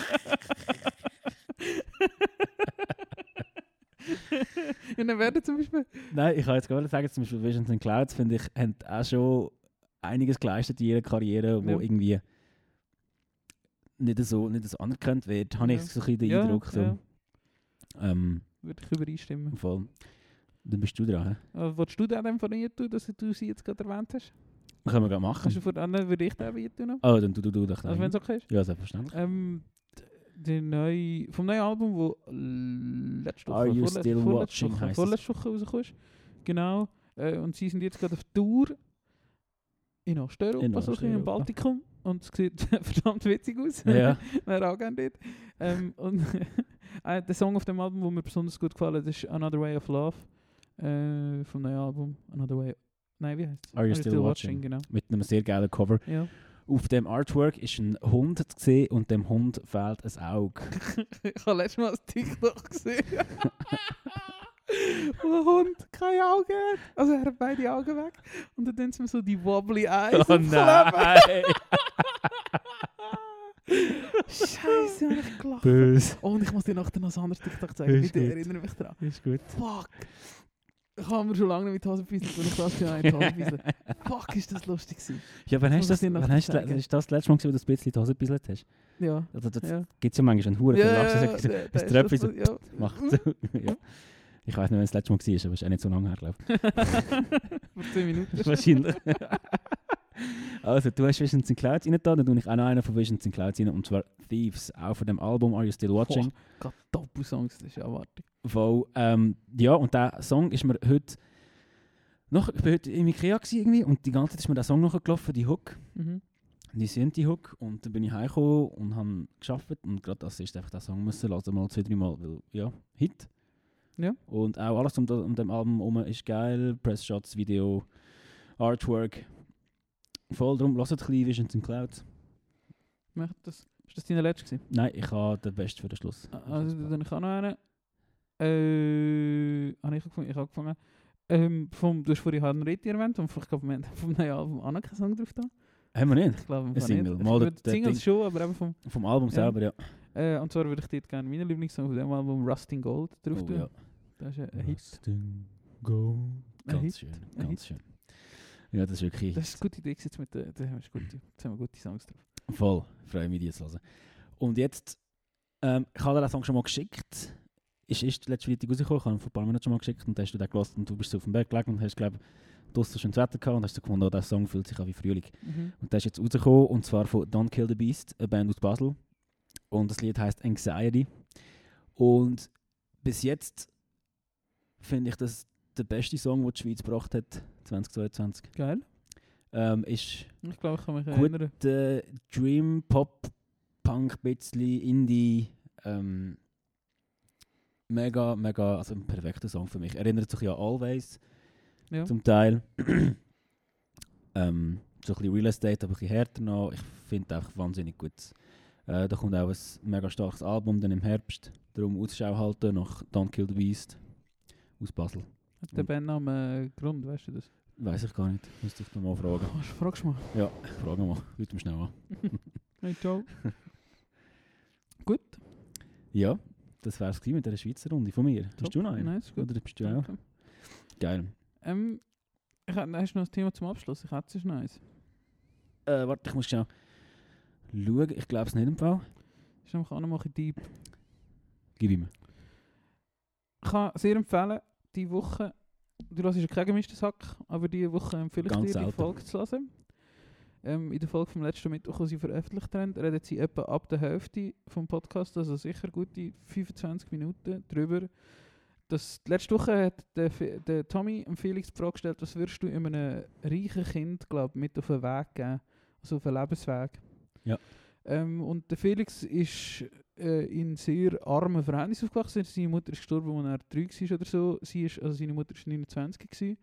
ja, dann werden zum Beispiel. Nein, ich kann jetzt gerade sagen, zum Beispiel Visions and Clouds, finde ich, haben auch schon einiges geleistet in ihrer Karriere, wo Ja. irgendwie nicht so, nicht so anerkannt wird, habe ich Ja. so ein bisschen den Ja, Eindruck. So. ja. Ähm, würde ich übereinstimmen. Voll. Dann bist du dran. hä? Äh, Wolltest du den dem von ihr tun, dass du sie jetzt gerade erwähnt hast? Können wir gerade machen. Kannst du vor anderen würde ich den tun? noch? Oh, dann du, du, du. doch Also wenn es dann. okay ist. Ja, selbstverständlich. Ähm, der neue, vom neuen Album, wo letzte Woche, Are You vorletzte- Still vorletzte Watching Woche, vorletzte Woche rausgekommen ist. Genau. Äh, und sie sind jetzt gerade auf Tour in Osteuropa, In Osteuropa. Baltikum. Und es sieht verdammt witzig aus. Ja. Wer dort. Ähm, und äh, der Song auf dem Album, der mir besonders gut gefallen hat, ist Another Way of Love. Äh, vom neuen Album. Another Way. Nein, wie heißt es? Are You Still Watching? Genau. Mit einem sehr geilen Cover. Ja. Auf dem Artwork ist ein Hund zu sehen und dem Hund fehlt ein Auge. ich habe letztes Mal ein TikTok gesehen. Wo ein Hund keine Augen. Also er hat beide Augen weg. Und dann tun sie mir so die wobbly eyes Oh nein! Scheiße, habe ich gelacht. Böse. Oh, und ich muss dir nachher noch ein anderes TikTok zeigen. Bitte erinnere mich daran. Ist gut. Fuck. Ich habe mir schon lange nicht mit Hose gebisselt, und ich das ja nicht Hose gebisselt. Fuck, ist das lustig gewesen. Ja, wann Das hast du das, wann hast du, zeigen. ist das das letzte Mal, gewesen, wo du ein bisschen die Hose gebisselt hast? Ja. Also, das ja. gibt es ja manchmal einen Huren Ja, viel ja, Lachs. ja, Das der- der ist Tröpfchen das so so- ja. macht so. ja. Ich weiß nicht, wann es das letzte Mal war, aber es ist auch nicht so lange her, glaube Vor 10 Minuten. ich. Wahrscheinlich. also, du hast Visions in Clouds rein da, dann tue ich auch noch einen von Visions in Clouds rein, und zwar Thieves, auch von dem Album Are You Still Watching? Gott, Doppelsongs, das ist ja abartig. Voll, ähm, ja, und der Song ist mir heute noch, ich war heute im Ikea irgendwie und die ganze Zeit ist mir der Song noch gelaufen, die Hook, Mhm. die Synthi-Hook und dann bin ich heimgekommen und habe geschafft und gerade das ist einfach der Song müssen lassen, mal zwei, drei Mal, weil, ja, Hit. Ja. Und auch alles um, um dem Album herum ist geil, Pressshots, Video, Artwork, voll drum, lasst ein bisschen Visions in Clouds. Macht das. Ist das deine letzte gewesen? Nein, ich habe den Best für den Schluss. Also, dann ich auch noch einen. Äh, habe ich angefangen? Ich habe angefangen. Ähm, vom, du hast vorhin Harden Ritti erwähnt und ich glaube, wir haben vom neuen Album auch noch keinen Song drauf da. Haben wir nicht? Ich glaube, wir Single. nicht. Mal der- Singles Ding- schon, aber eben vom... Vom Album Ja. selber, ja. Äh, und zwar würde ich dort gerne meinen Lieblingssong von dem Album Rusting Gold drauf Oh, tun. ja. Das ist ein, ein Hit. Ein Ganz Hit, schön, ganz schön. Ja, das ist wirklich Das ist eine gute Idee jetzt mit der... Da haben wir gute, jetzt haben wir gute Songs drauf. voll. Freue mich, die zu hören. Und jetzt, ähm, ich habe dir den Song schon mal geschickt. Ist erst letzte Freitag rausgekommen, ich habe ihn vor ein paar Monaten schon mal geschickt und dann hast du den gelassen und du bist so auf dem Berg gelegen und hast, glaube ich, draussen schönes Wetter gehabt und hast so gefunden, oh, der Song fühlt sich an wie Frühling. Mhm. Und der ist jetzt rausgekommen und zwar von Don't Kill the Beast, eine Band aus Basel. Und das Lied heißt Anxiety. Und bis jetzt finde ich das der beste Song, den die Schweiz gebracht hat, 2022. Geil. Ähm, ist Ich glaube, ich kann mich Gut. erinnern. der Dream Pop, Punk, bisschen Indie. Ähm, mega, mega, also ein perfekter Song für mich. Erinnert sich ja Always Ja. zum Teil. ähm, so ein bisschen Real Estate, aber ein bisschen härter noch. Ich finde einfach wahnsinnig gut. Äh, da kommt auch ein mega starkes Album dann im Herbst. Darum Ausschau halten nach Don't Kill the Beast aus Basel. Hat der Bandname äh, Grund, weißt du das? Weiß ich gar nicht. Müsste ich mal fragen. Oh, fragst du mal. Ja, ich frage mal. Leute mich schnell an. Hey, ciao. Gut. Ja, das wäre es mit der Schweizer Runde von mir. Top. Hast du noch einen? Nein, ist gut. Oder bist du auch? Danke. Geil. Ähm, ich, hast du noch ein Thema zum Abschluss? Ich hätte es noch eins. Äh, warte, ich muss schnell schauen. Ich glaube es nicht im Fall. Ist nämlich auch noch mal ein deep. Gib ihm. Ich kann sehr empfehlen, die Woche, du hörst ja keinen gemischten Sack, aber diese Woche empfehle ich dir, die. Folge zu hören. Ähm, in der Folge vom letzten Mittwoch, die sie veröffentlicht haben, reden sie etwa ab der Hälfte vom Podcast, also sicher gute 25 Minuten drüber. Das, letzte Woche hat der, der Tommy dem Felix die Frage gestellt, was würdest du einem reichen Kind glaub, mit auf den Weg geben, also auf einen Lebensweg. Ja. Ähm, und der Felix ist äh, in sehr armen Verhältnissen aufgewachsen. Seine Mutter ist gestorben, als er drei war oder so. Sie ist, also seine Mutter war 29. Gewesen.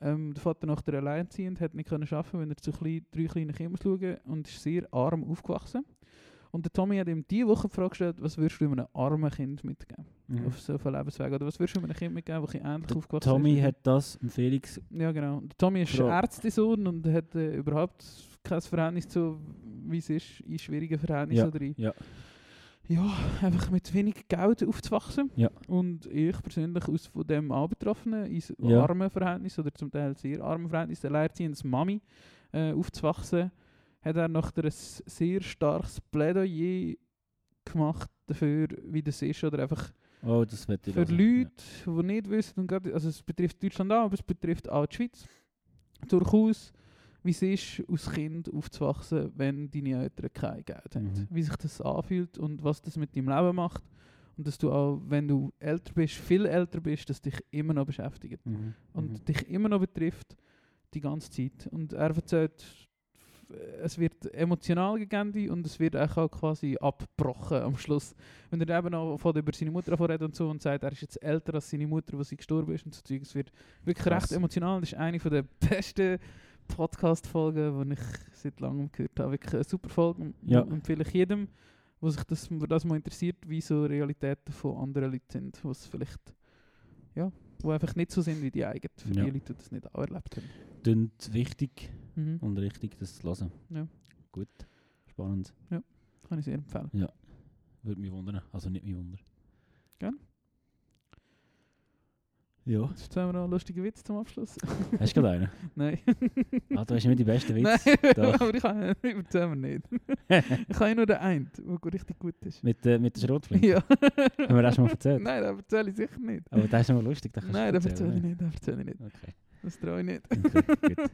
Ähm, der Vater nach der Alleinziehend hat nicht können arbeiten, wenn er zu klein, drei kleinen Kindern muss schauen und ist sehr arm aufgewachsen. Und der Tommy hat ihm diese Woche die Frage gestellt, was würdest du einem armen Kind mitgeben? Auf so einen Lebensweg. Oder was würdest du einem Kind mitgeben, das ähnlich Der aufgewachsen Tommy ist? hat das Felix. Ja, genau. Der Tommy ist. Ärztesohn und hat äh, überhaupt kein Verhältnis zu, wie es ist, in schwierigen Verhältnissen Ja, oder in, ja. ja, einfach mit wenig Geld aufzuwachsen. Ja. Und ich persönlich aus von dem auch Betroffenen, in Ja. armen Verhältnissen oder zum Teil sehr armen Verhältnissen, alleinerziehend als Mami äh, aufzuwachsen, hat er nach ein sehr starkes Plädoyer gemacht dafür, wie das ist, oder einfach Oh, das wird ich Für. Leute, die nicht wissen, und gerade, also es betrifft Deutschland auch, aber es betrifft auch die Schweiz, durchaus, wie es ist, als Kind aufzuwachsen, wenn deine Eltern kein Geld haben. Mhm. Wie sich das anfühlt und was das mit deinem Leben macht. Und dass du auch, wenn du älter bist, viel älter bist, dass dich immer noch beschäftigt. Mhm. Und mhm. dich immer noch betrifft, die ganze Zeit. Und er erzählt, es wird emotional gegen und es wird auch quasi abgebrochen am Schluss. Wenn er eben auch von über seine Mutter redet und so und sagt, er ist jetzt älter als seine Mutter, wo sie gestorben ist und so Zeug. Es wird wirklich Krass. recht emotional. Das ist eine von der besten Podcast-Folgen, die ich seit langem gehört habe. Wirklich eine super Folge. Ja. Empfehle ich jedem, wo sich das, wo das mal interessiert, wie so Realitäten von anderen Leuten sind, was vielleicht, ja, wo einfach nicht so sind wie die eigenen, für Ja. die Leute, die das nicht auch erlebt haben. Tönt wichtig Mhm. und richtig, das zu hören. Ja. Gut, spannend. Kann ich sehr empfehlen. Würde mich wundern. Also nicht mich wundern. Gern. Ja. Jetzt haben wir noch einen lustigen Witz zum Abschluss. Hast du gerade einen? Nein. Ah, du hast immer die besten Witze. Nein, Doch. aber ich kann erzählen wir nicht. ich habe nur den einen, der richtig gut ist. mit, äh, mit der Schrotflinte. ja. Haben wir das schon mal erzählt? Nein, das erzähle ich sicher nicht. Aber das ist immer lustig. Das kannst Nein, das erzähle ich nicht, das erzähle ich nicht. Okay. Das traue ich nicht. okay gut.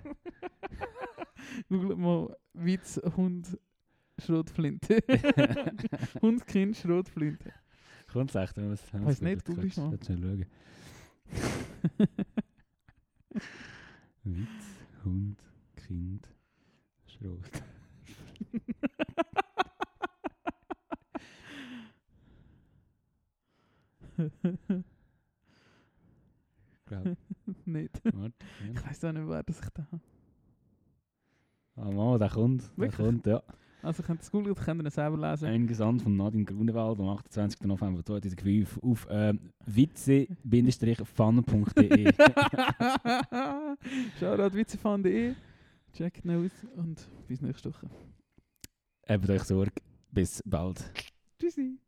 Google mal Witz, Hund, Schrotflinte. Hund, Kind, Schrotflinte. Kommt es echt, wenn wir es Weiss es nicht, google ich mal. Du schnell schauen. Witz, Hund, Kind, Schrot. Glaub, nicht. warte. Ich weiß auch nicht, wer das ich da habe. Ah, Mann, der kommt. Der Wirklich? kommt, ja. Also könnt ihr es googeln, könnt ihr es selber lesen. Ein Gesand von Nadine Grunewald am 28. November 2005 auf ähm, witze-fun.de. Shoutout witzefan.de. Checkt ihn aus und bis nächste Woche. Habt euch Sorge. Bis bald. Tschüssi.